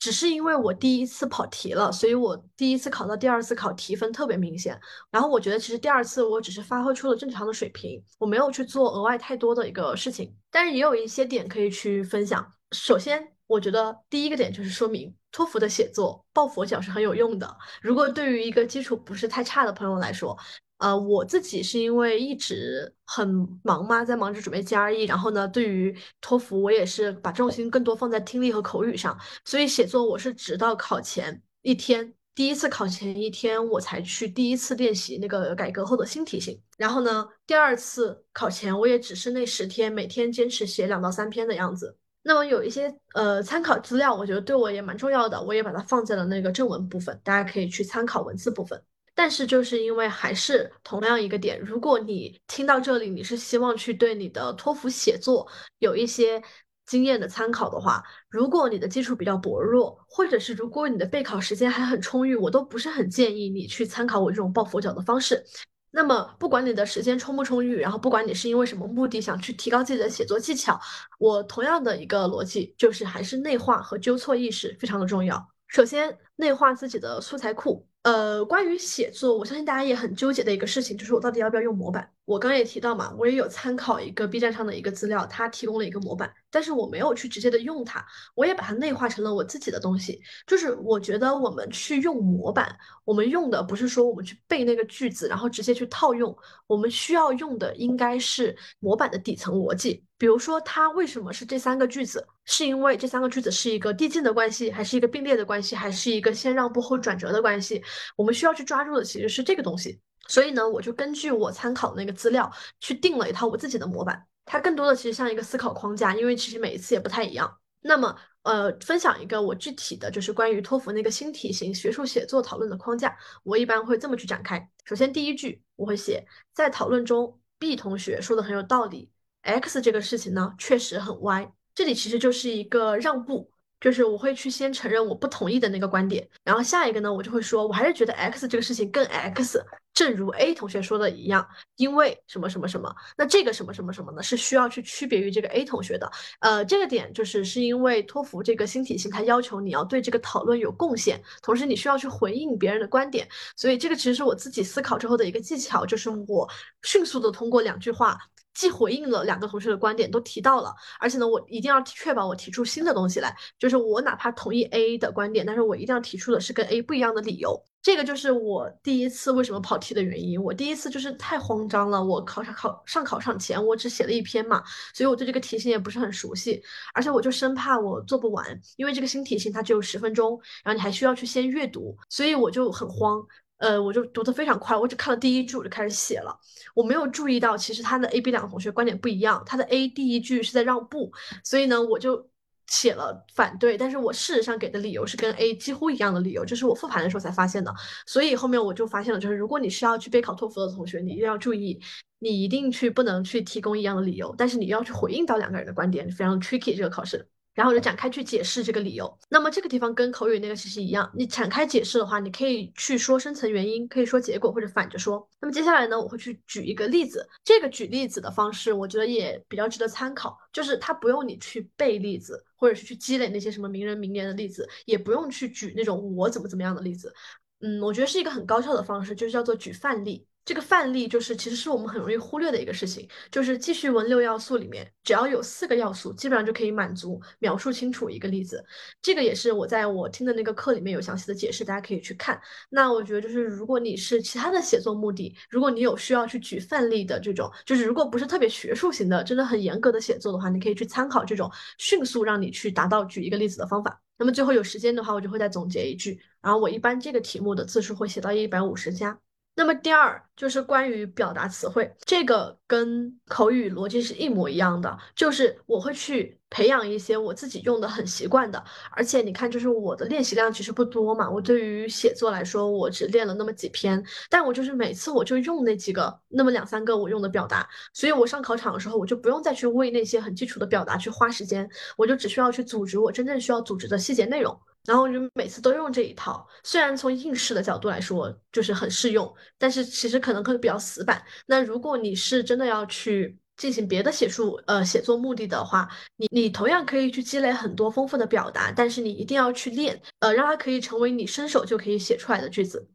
只是因为我第一次跑题了，所以我第一次考到第二次考提分特别明显。然后我觉得其实第二次我只是发挥出了正常的水平，我没有去做额外太多的一个事情。但是也有一些点可以去分享。首先，我觉得第一个点就是说明托福的写作抱佛脚是很有用的。如果对于一个基础不是太差的朋友来说，呃，我自己是因为一直很忙嘛，在忙着准备 GRE，然后呢，对于托福我也是把重心更多放在听力和口语上，所以写作我是直到考前一天，第一次考前一天我才去第一次练习那个改革后的新题型，然后呢，第二次考前我也只是那十天每天坚持写两到三篇的样子。那么有一些呃参考资料，我觉得对我也蛮重要的，我也把它放在了那个正文部分，大家可以去参考文字部分。但是就是因为还是同样一个点，如果你听到这里，你是希望去对你的托福写作有一些经验的参考的话，如果你的基础比较薄弱，或者是如果你的备考时间还很充裕，我都不是很建议你去参考我这种抱佛脚的方式。那么不管你的时间充不充裕，然后不管你是因为什么目的想去提高自己的写作技巧，我同样的一个逻辑就是还是内化和纠错意识非常的重要。首先内化自己的素材库。呃，关于写作，我相信大家也很纠结的一个事情，就是我到底要不要用模板。我刚也提到嘛，我也有参考一个 B 站上的一个资料，它提供了一个模板，但是我没有去直接的用它，我也把它内化成了我自己的东西。就是我觉得我们去用模板，我们用的不是说我们去背那个句子，然后直接去套用，我们需要用的应该是模板的底层逻辑。比如说，它为什么是这三个句子？是因为这三个句子是一个递进的关系，还是一个并列的关系，还是一个先让步后转折的关系？我们需要去抓住的其实是这个东西。所以呢，我就根据我参考的那个资料去定了一套我自己的模板。它更多的其实像一个思考框架，因为其实每一次也不太一样。那么，呃，分享一个我具体的就是关于托福那个新题型学术写作讨论的框架，我一般会这么去展开。首先，第一句我会写，在讨论中，B 同学说的很有道理。X 这个事情呢，确实很歪。这里其实就是一个让步，就是我会去先承认我不同意的那个观点，然后下一个呢，我就会说，我还是觉得 X 这个事情更 X。正如 A 同学说的一样，因为什么什么什么，那这个什么什么什么呢，是需要去区别于这个 A 同学的。呃，这个点就是是因为托福这个新体系，它要求你要对这个讨论有贡献，同时你需要去回应别人的观点，所以这个其实是我自己思考之后的一个技巧，就是我迅速的通过两句话。既回应了两个同学的观点，都提到了，而且呢，我一定要确保我提出新的东西来，就是我哪怕同意 A 的观点，但是我一定要提出的是跟 A 不一样的理由。这个就是我第一次为什么跑题的原因。我第一次就是太慌张了，我考场考上考场前我只写了一篇嘛，所以我对这个题型也不是很熟悉，而且我就生怕我做不完，因为这个新题型它只有十分钟，然后你还需要去先阅读，所以我就很慌。呃，我就读得非常快，我只看了第一句我就开始写了，我没有注意到其实他的 A、B 两个同学观点不一样，他的 A 第一句是在让步，所以呢我就写了反对，但是我事实上给的理由是跟 A 几乎一样的理由，这是我复盘的时候才发现的，所以后面我就发现了，就是如果你是要去备考托福的同学，你一定要注意，你一定去不能去提供一样的理由，但是你要去回应到两个人的观点，非常 tricky 这个考试。然后就展开去解释这个理由。那么这个地方跟口语那个其实一样，你展开解释的话，你可以去说深层原因，可以说结果，或者反着说。那么接下来呢，我会去举一个例子。这个举例子的方式，我觉得也比较值得参考。就是它不用你去背例子，或者是去积累那些什么名人名言的例子，也不用去举那种我怎么怎么样的例子。嗯，我觉得是一个很高效的方式，就是叫做举范例。这个范例就是，其实是我们很容易忽略的一个事情，就是记叙文六要素里面，只要有四个要素，基本上就可以满足描述清楚一个例子。这个也是我在我听的那个课里面有详细的解释，大家可以去看。那我觉得就是，如果你是其他的写作目的，如果你有需要去举范例的这种，就是如果不是特别学术型的，真的很严格的写作的话，你可以去参考这种迅速让你去达到举一个例子的方法。那么最后有时间的话，我就会再总结一句，然后我一般这个题目的字数会写到一百五十加。那么第二就是关于表达词汇，这个跟口语逻辑是一模一样的，就是我会去培养一些我自己用的很习惯的，而且你看，就是我的练习量其实不多嘛，我对于写作来说，我只练了那么几篇，但我就是每次我就用那几个，那么两三个我用的表达，所以我上考场的时候，我就不用再去为那些很基础的表达去花时间，我就只需要去组织我真正需要组织的细节内容。然后就每次都用这一套。虽然从应试的角度来说就是很适用，但是其实可能会比较死板。那如果你是真的要去进行别的写书呃写作目的的话，你你同样可以去积累很多丰富的表达，但是你一定要去练，呃，让它可以成为你伸手就可以写出来的句子。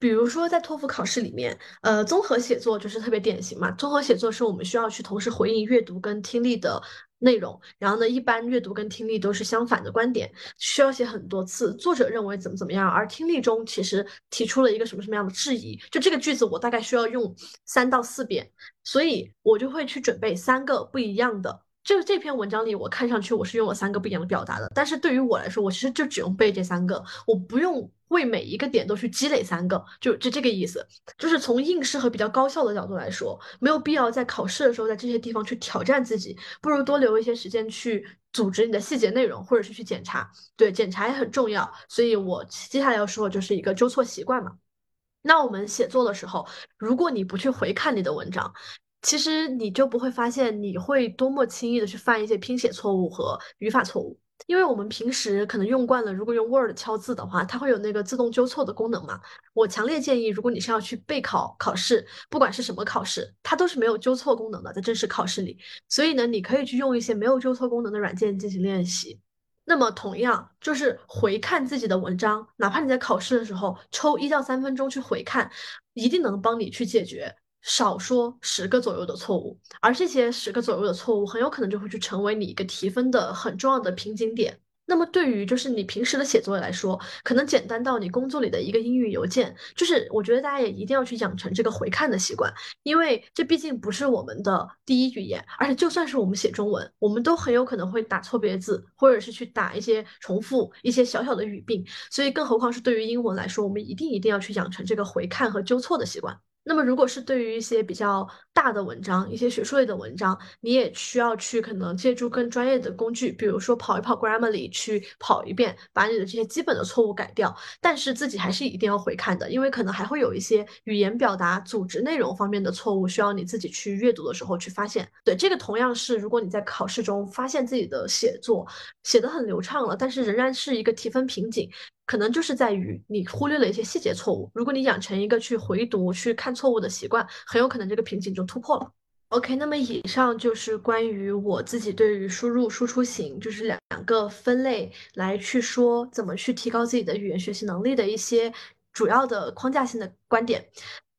比如说，在托福考试里面，呃，综合写作就是特别典型嘛。综合写作是我们需要去同时回应阅读跟听力的内容，然后呢，一般阅读跟听力都是相反的观点，需要写很多次。作者认为怎么怎么样，而听力中其实提出了一个什么什么样的质疑，就这个句子我大概需要用三到四遍，所以我就会去准备三个不一样的。这这篇文章里，我看上去我是用了三个不一样的表达的，但是对于我来说，我其实就只用背这三个，我不用为每一个点都去积累三个，就就这个意思。就是从应试和比较高效的角度来说，没有必要在考试的时候在这些地方去挑战自己，不如多留一些时间去组织你的细节内容，或者是去检查。对，检查也很重要。所以我接下来要说的就是一个纠错习惯嘛。那我们写作的时候，如果你不去回看你的文章，其实你就不会发现你会多么轻易的去犯一些拼写错误和语法错误，因为我们平时可能用惯了，如果用 Word 敲字的话，它会有那个自动纠错的功能嘛。我强烈建议，如果你是要去备考考试，不管是什么考试，它都是没有纠错功能的，在正式考试里。所以呢，你可以去用一些没有纠错功能的软件进行练习。那么同样就是回看自己的文章，哪怕你在考试的时候抽一到三分钟去回看，一定能帮你去解决。少说十个左右的错误，而这些十个左右的错误很有可能就会去成为你一个提分的很重要的瓶颈点。那么对于就是你平时的写作来说，可能简单到你工作里的一个英语邮件，就是我觉得大家也一定要去养成这个回看的习惯，因为这毕竟不是我们的第一语言，而且就算是我们写中文，我们都很有可能会打错别字，或者是去打一些重复一些小小的语病，所以更何况是对于英文来说，我们一定一定要去养成这个回看和纠错的习惯。那么，如果是对于一些比较大的文章，一些学术类的文章，你也需要去可能借助更专业的工具，比如说跑一跑 Grammarly，去跑一遍，把你的这些基本的错误改掉。但是自己还是一定要回看的，因为可能还会有一些语言表达、组织内容方面的错误，需要你自己去阅读的时候去发现。对，这个同样是，如果你在考试中发现自己的写作写得很流畅了，但是仍然是一个提分瓶颈。可能就是在于你忽略了一些细节错误。如果你养成一个去回读、去看错误的习惯，很有可能这个瓶颈就突破了。OK，那么以上就是关于我自己对于输入输出型就是两两个分类来去说怎么去提高自己的语言学习能力的一些主要的框架性的观点。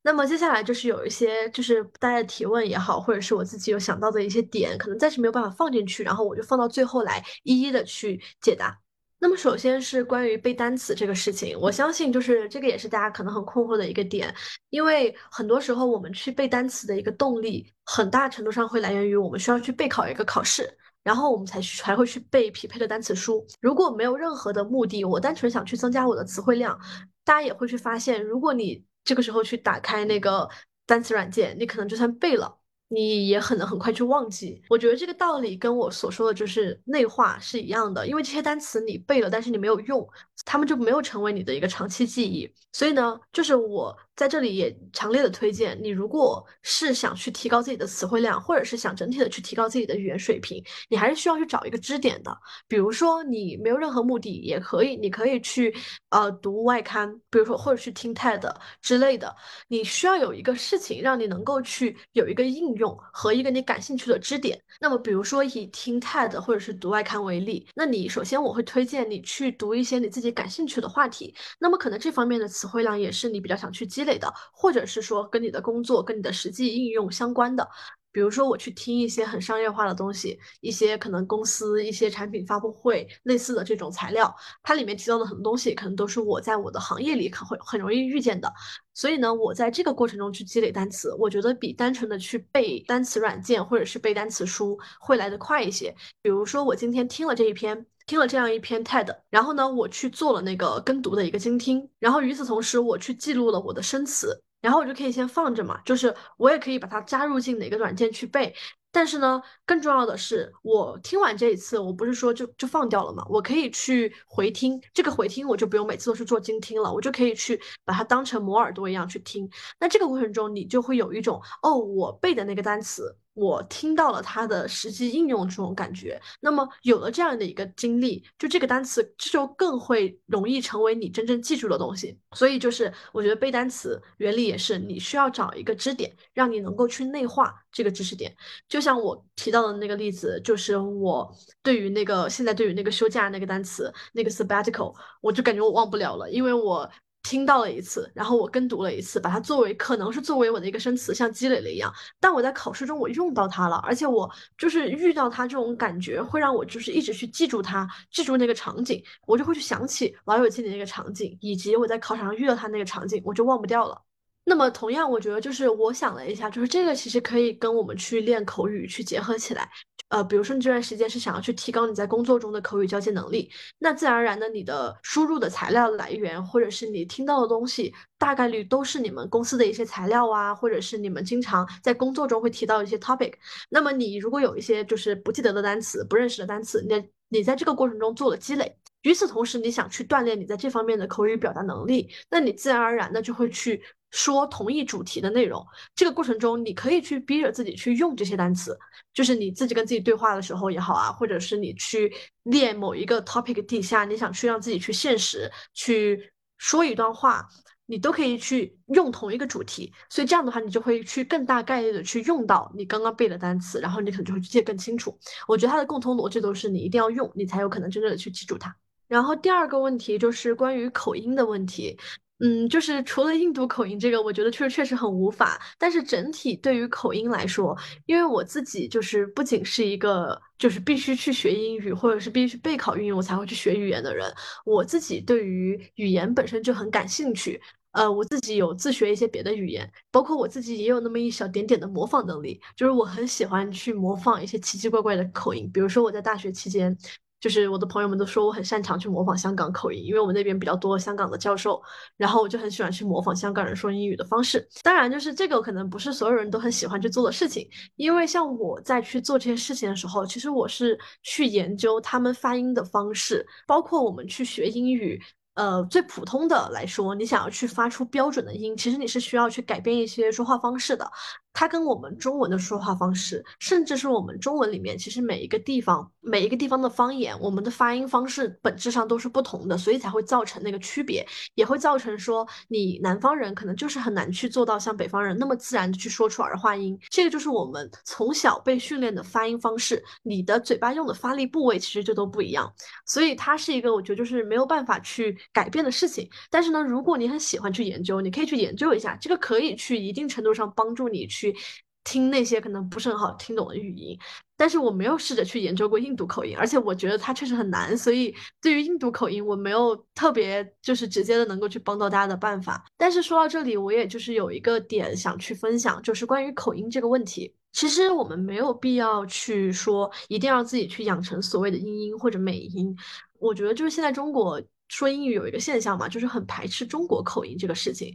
那么接下来就是有一些就是大家提问也好，或者是我自己有想到的一些点，可能暂时没有办法放进去，然后我就放到最后来一一的去解答。那么首先是关于背单词这个事情，我相信就是这个也是大家可能很困惑的一个点，因为很多时候我们去背单词的一个动力，很大程度上会来源于我们需要去备考一个考试，然后我们才去才会去背匹配的单词书。如果没有任何的目的，我单纯想去增加我的词汇量，大家也会去发现，如果你这个时候去打开那个单词软件，你可能就算背了。你也很能很快去忘记，我觉得这个道理跟我所说的就是内化是一样的，因为这些单词你背了，但是你没有用，他们就没有成为你的一个长期记忆。所以呢，就是我在这里也强烈的推荐你，如果是想去提高自己的词汇量，或者是想整体的去提高自己的语言水平，你还是需要去找一个支点的。比如说你没有任何目的也可以，你可以去呃读外刊，比如说或者去听 TED 之类的，你需要有一个事情让你能够去有一个应。用和一个你感兴趣的支点，那么比如说以听 TED 或者是读外刊为例，那你首先我会推荐你去读一些你自己感兴趣的话题，那么可能这方面的词汇量也是你比较想去积累累的，或者是说跟你的工作跟你的实际应用相关的。比如说，我去听一些很商业化的东西，一些可能公司一些产品发布会类似的这种材料，它里面提到的很多东西，可能都是我在我的行业里可会很容易遇见的。所以呢，我在这个过程中去积累单词，我觉得比单纯的去背单词软件或者是背单词书会来得快一些。比如说，我今天听了这一篇，听了这样一篇 TED，然后呢，我去做了那个跟读的一个精听，然后与此同时，我去记录了我的生词。然后我就可以先放着嘛，就是我也可以把它加入进哪个软件去背。但是呢，更重要的是，我听完这一次，我不是说就就放掉了嘛，我可以去回听。这个回听我就不用每次都是做精听了，我就可以去把它当成磨耳朵一样去听。那这个过程中，你就会有一种哦，我背的那个单词。我听到了它的实际应用这种感觉。那么有了这样的一个经历，就这个单词这就更会容易成为你真正记住的东西。所以就是我觉得背单词原理也是，你需要找一个支点，让你能够去内化这个知识点。就像我提到的那个例子，就是我对于那个现在对于那个休假那个单词那个 sabbatical，我就感觉我忘不了了，因为我。听到了一次，然后我跟读了一次，把它作为可能是作为我的一个生词，像积累了一样。但我在考试中我用到它了，而且我就是遇到它这种感觉，会让我就是一直去记住它，记住那个场景，我就会去想起《老友记》的那个场景，以及我在考场上遇到它那个场景，我就忘不掉了。那么同样，我觉得就是我想了一下，就是这个其实可以跟我们去练口语去结合起来。呃，比如说你这段时间是想要去提高你在工作中的口语交接能力，那自然而然的你的输入的材料来源，或者是你听到的东西，大概率都是你们公司的一些材料啊，或者是你们经常在工作中会提到一些 topic。那么你如果有一些就是不记得的单词、不认识的单词，你你在这个过程中做了积累，与此同时你想去锻炼你在这方面的口语表达能力，那你自然而然的就会去。说同一主题的内容，这个过程中你可以去逼着自己去用这些单词，就是你自己跟自己对话的时候也好啊，或者是你去练某一个 topic 底下，你想去让自己去现实去说一段话，你都可以去用同一个主题，所以这样的话，你就会去更大概率的去用到你刚刚背的单词，然后你可能就会记得更清楚。我觉得它的共同逻辑都是你一定要用，你才有可能真正的去记住它。然后第二个问题就是关于口音的问题。嗯，就是除了印度口音这个，我觉得确实确实很无法。但是整体对于口音来说，因为我自己就是不仅是一个就是必须去学英语，或者是必须备考英语我才会去学语言的人，我自己对于语言本身就很感兴趣。呃，我自己有自学一些别的语言，包括我自己也有那么一小点点的模仿能力，就是我很喜欢去模仿一些奇奇怪怪的口音，比如说我在大学期间。就是我的朋友们都说我很擅长去模仿香港口音，因为我们那边比较多香港的教授，然后我就很喜欢去模仿香港人说英语的方式。当然，就是这个可能不是所有人都很喜欢去做的事情，因为像我在去做这些事情的时候，其实我是去研究他们发音的方式，包括我们去学英语。呃，最普通的来说，你想要去发出标准的音，其实你是需要去改变一些说话方式的。它跟我们中文的说话方式，甚至是我们中文里面，其实每一个地方、每一个地方的方言，我们的发音方式本质上都是不同的，所以才会造成那个区别，也会造成说你南方人可能就是很难去做到像北方人那么自然的去说出儿化音。这个就是我们从小被训练的发音方式，你的嘴巴用的发力部位其实就都不一样，所以它是一个我觉得就是没有办法去改变的事情。但是呢，如果你很喜欢去研究，你可以去研究一下，这个可以去一定程度上帮助你去。去听那些可能不是很好听懂的语音，但是我没有试着去研究过印度口音，而且我觉得它确实很难，所以对于印度口音，我没有特别就是直接的能够去帮到大家的办法。但是说到这里，我也就是有一个点想去分享，就是关于口音这个问题。其实我们没有必要去说一定要自己去养成所谓的英音或者美音。我觉得就是现在中国说英语有一个现象嘛，就是很排斥中国口音这个事情。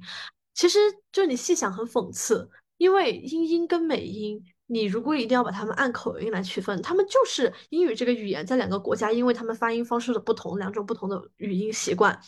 其实就你细想，很讽刺。因为英音跟美音，你如果一定要把它们按口音来区分，它们就是英语这个语言在两个国家，因为他们发音方式的不同，两种不同的语音习惯。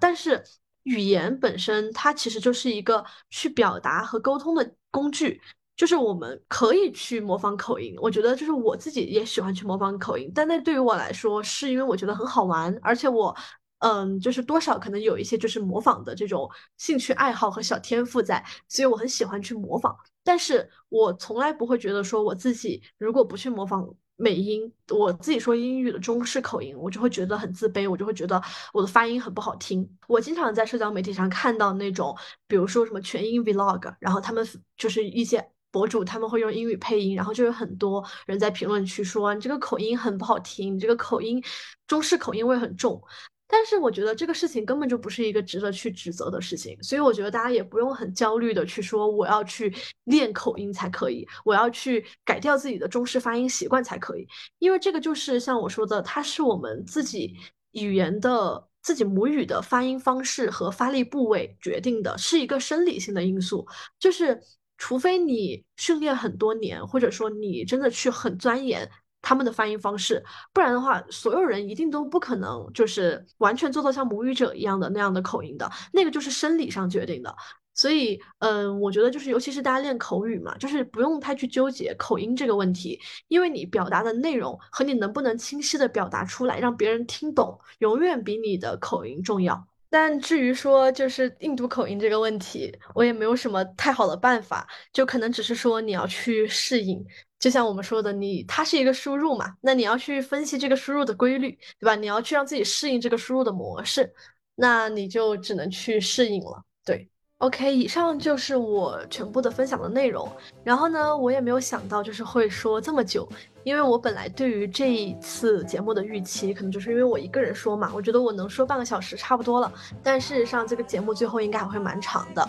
但是语言本身它其实就是一个去表达和沟通的工具，就是我们可以去模仿口音。我觉得就是我自己也喜欢去模仿口音，但那对于我来说，是因为我觉得很好玩，而且我。嗯，就是多少可能有一些就是模仿的这种兴趣爱好和小天赋在，所以我很喜欢去模仿。但是我从来不会觉得说我自己如果不去模仿美音，我自己说英语的中式口音，我就会觉得很自卑，我就会觉得我的发音很不好听。我经常在社交媒体上看到那种，比如说什么全英 vlog，然后他们就是一些博主，他们会用英语配音，然后就有很多人在评论区说你这个口音很不好听，你这个口音中式口音味很重。但是我觉得这个事情根本就不是一个值得去指责的事情，所以我觉得大家也不用很焦虑的去说我要去练口音才可以，我要去改掉自己的中式发音习惯才可以，因为这个就是像我说的，它是我们自己语言的自己母语的发音方式和发力部位决定的，是一个生理性的因素，就是除非你训练很多年，或者说你真的去很钻研。他们的发音方式，不然的话，所有人一定都不可能就是完全做到像母语者一样的那样的口音的，那个就是生理上决定的。所以，嗯，我觉得就是，尤其是大家练口语嘛，就是不用太去纠结口音这个问题，因为你表达的内容和你能不能清晰的表达出来，让别人听懂，永远比你的口音重要。但至于说就是印度口音这个问题，我也没有什么太好的办法，就可能只是说你要去适应。就像我们说的，你它是一个输入嘛，那你要去分析这个输入的规律，对吧？你要去让自己适应这个输入的模式，那你就只能去适应了。对，OK，以上就是我全部的分享的内容。然后呢，我也没有想到就是会说这么久。因为我本来对于这一次节目的预期，可能就是因为我一个人说嘛，我觉得我能说半个小时差不多了。但事实上，这个节目最后应该还会蛮长的。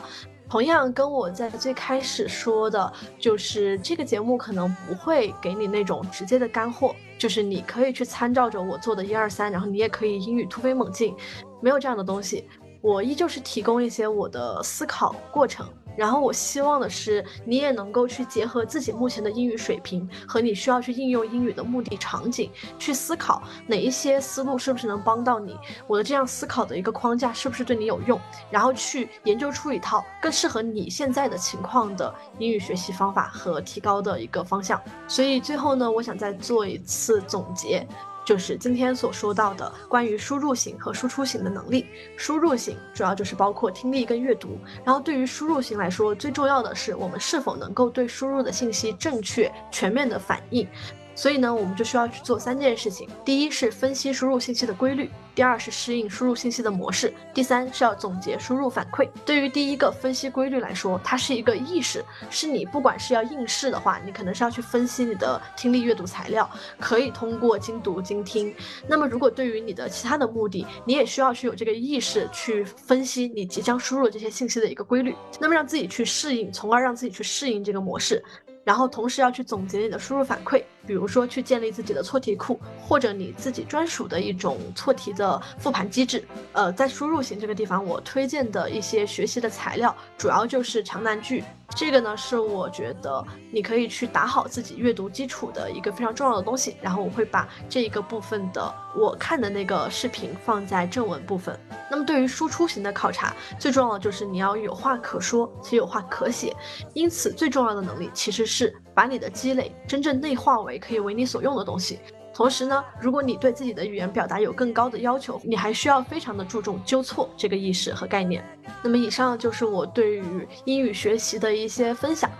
同样，跟我在最开始说的，就是这个节目可能不会给你那种直接的干货，就是你可以去参照着我做的一二三，然后你也可以英语突飞猛进，没有这样的东西。我依旧是提供一些我的思考过程。然后我希望的是，你也能够去结合自己目前的英语水平和你需要去应用英语的目的场景，去思考哪一些思路是不是能帮到你，我的这样思考的一个框架是不是对你有用，然后去研究出一套更适合你现在的情况的英语学习方法和提高的一个方向。所以最后呢，我想再做一次总结。就是今天所说到的关于输入型和输出型的能力。输入型主要就是包括听力跟阅读，然后对于输入型来说，最重要的是我们是否能够对输入的信息正确、全面的反应。所以呢，我们就需要去做三件事情：第一是分析输入信息的规律；第二是适应输入信息的模式；第三是要总结输入反馈。对于第一个分析规律来说，它是一个意识，是你不管是要应试的话，你可能是要去分析你的听力阅读材料，可以通过精读精听。那么如果对于你的其他的目的，你也需要去有这个意识去分析你即将输入这些信息的一个规律，那么让自己去适应，从而让自己去适应这个模式。然后同时要去总结你的输入反馈，比如说去建立自己的错题库，或者你自己专属的一种错题的复盘机制。呃，在输入型这个地方，我推荐的一些学习的材料，主要就是长难句。这个呢，是我觉得你可以去打好自己阅读基础的一个非常重要的东西。然后我会把这一个部分的我看的那个视频放在正文部分。那么对于输出型的考察，最重要的就是你要有话可说且有话可写。因此，最重要的能力其实是把你的积累真正内化为也可以为你所用的东西。同时呢，如果你对自己的语言表达有更高的要求，你还需要非常的注重纠错这个意识和概念。那么以上就是我对于英语学习的一些分享。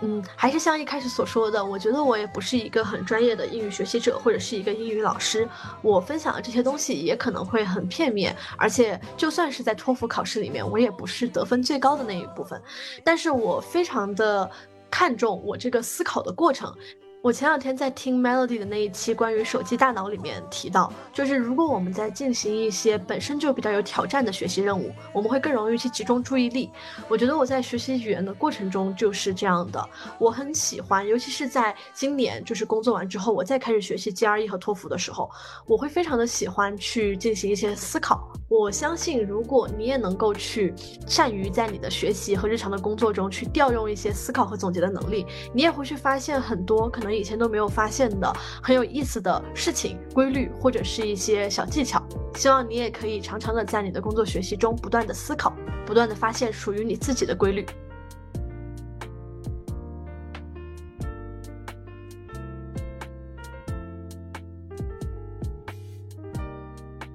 嗯，还是像一开始所说的，我觉得我也不是一个很专业的英语学习者，或者是一个英语老师。我分享的这些东西也可能会很片面，而且就算是在托福考试里面，我也不是得分最高的那一部分。但是我非常的看重我这个思考的过程。我前两天在听 Melody 的那一期关于手机大脑里面提到，就是如果我们在进行一些本身就比较有挑战的学习任务，我们会更容易去集中注意力。我觉得我在学习语言的过程中就是这样的，我很喜欢，尤其是在今年就是工作完之后，我再开始学习 GRE 和托福的时候，我会非常的喜欢去进行一些思考。我相信，如果你也能够去善于在你的学习和日常的工作中去调用一些思考和总结的能力，你也会去发现很多可能。以前都没有发现的很有意思的事情、规律或者是一些小技巧，希望你也可以常常的在你的工作学习中不断的思考，不断的发现属于你自己的规律。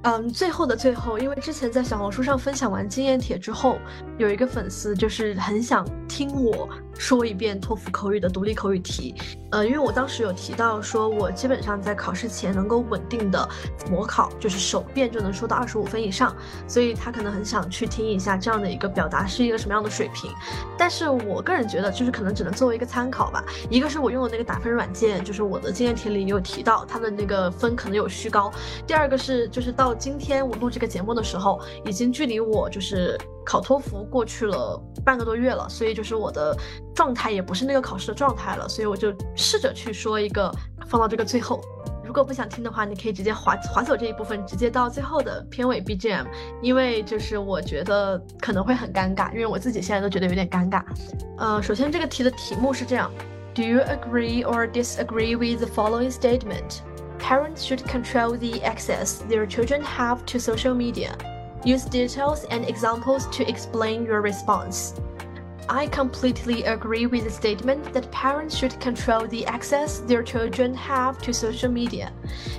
嗯，最后的最后，因为之前在小红书上分享完经验帖之后，有一个粉丝就是很想听我。说一遍托福口语的独立口语题，呃，因为我当时有提到说，我基本上在考试前能够稳定的模考，就是首遍就能说到二十五分以上，所以他可能很想去听一下这样的一个表达是一个什么样的水平。但是我个人觉得，就是可能只能作为一个参考吧。一个是我用的那个打分软件，就是我的经验帖里有提到它的那个分可能有虚高。第二个是，就是到今天我录这个节目的时候，已经距离我就是。考托福过去了半个多月了，所以就是我的状态也不是那个考试的状态了，所以我就试着去说一个放到这个最后。如果不想听的话，你可以直接划划走这一部分，直接到最后的片尾 BGM，因为就是我觉得可能会很尴尬，因为我自己现在都觉得有点尴尬。呃，首先这个题的题目是这样：Do you agree or disagree with the following statement? Parents should control the access their children have to social media. Use details and examples to explain your response. I completely agree with the statement that parents should control the access their children have to social media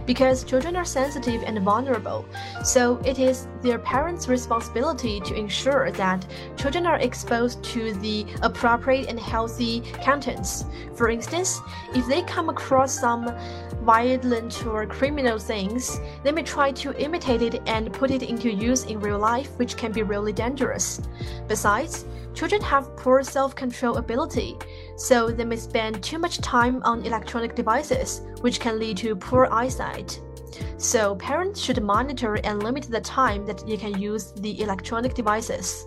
because children are sensitive and vulnerable. So it is their parents' responsibility to ensure that children are exposed to the appropriate and healthy contents. For instance, if they come across some violent or criminal things, they may try to imitate it and put it into use in real life, which can be really dangerous. Besides, children have poor self control ability, so they may spend too much time on electronic devices, which can lead to poor eyesight. So, parents should monitor and limit the time that they can use the electronic devices.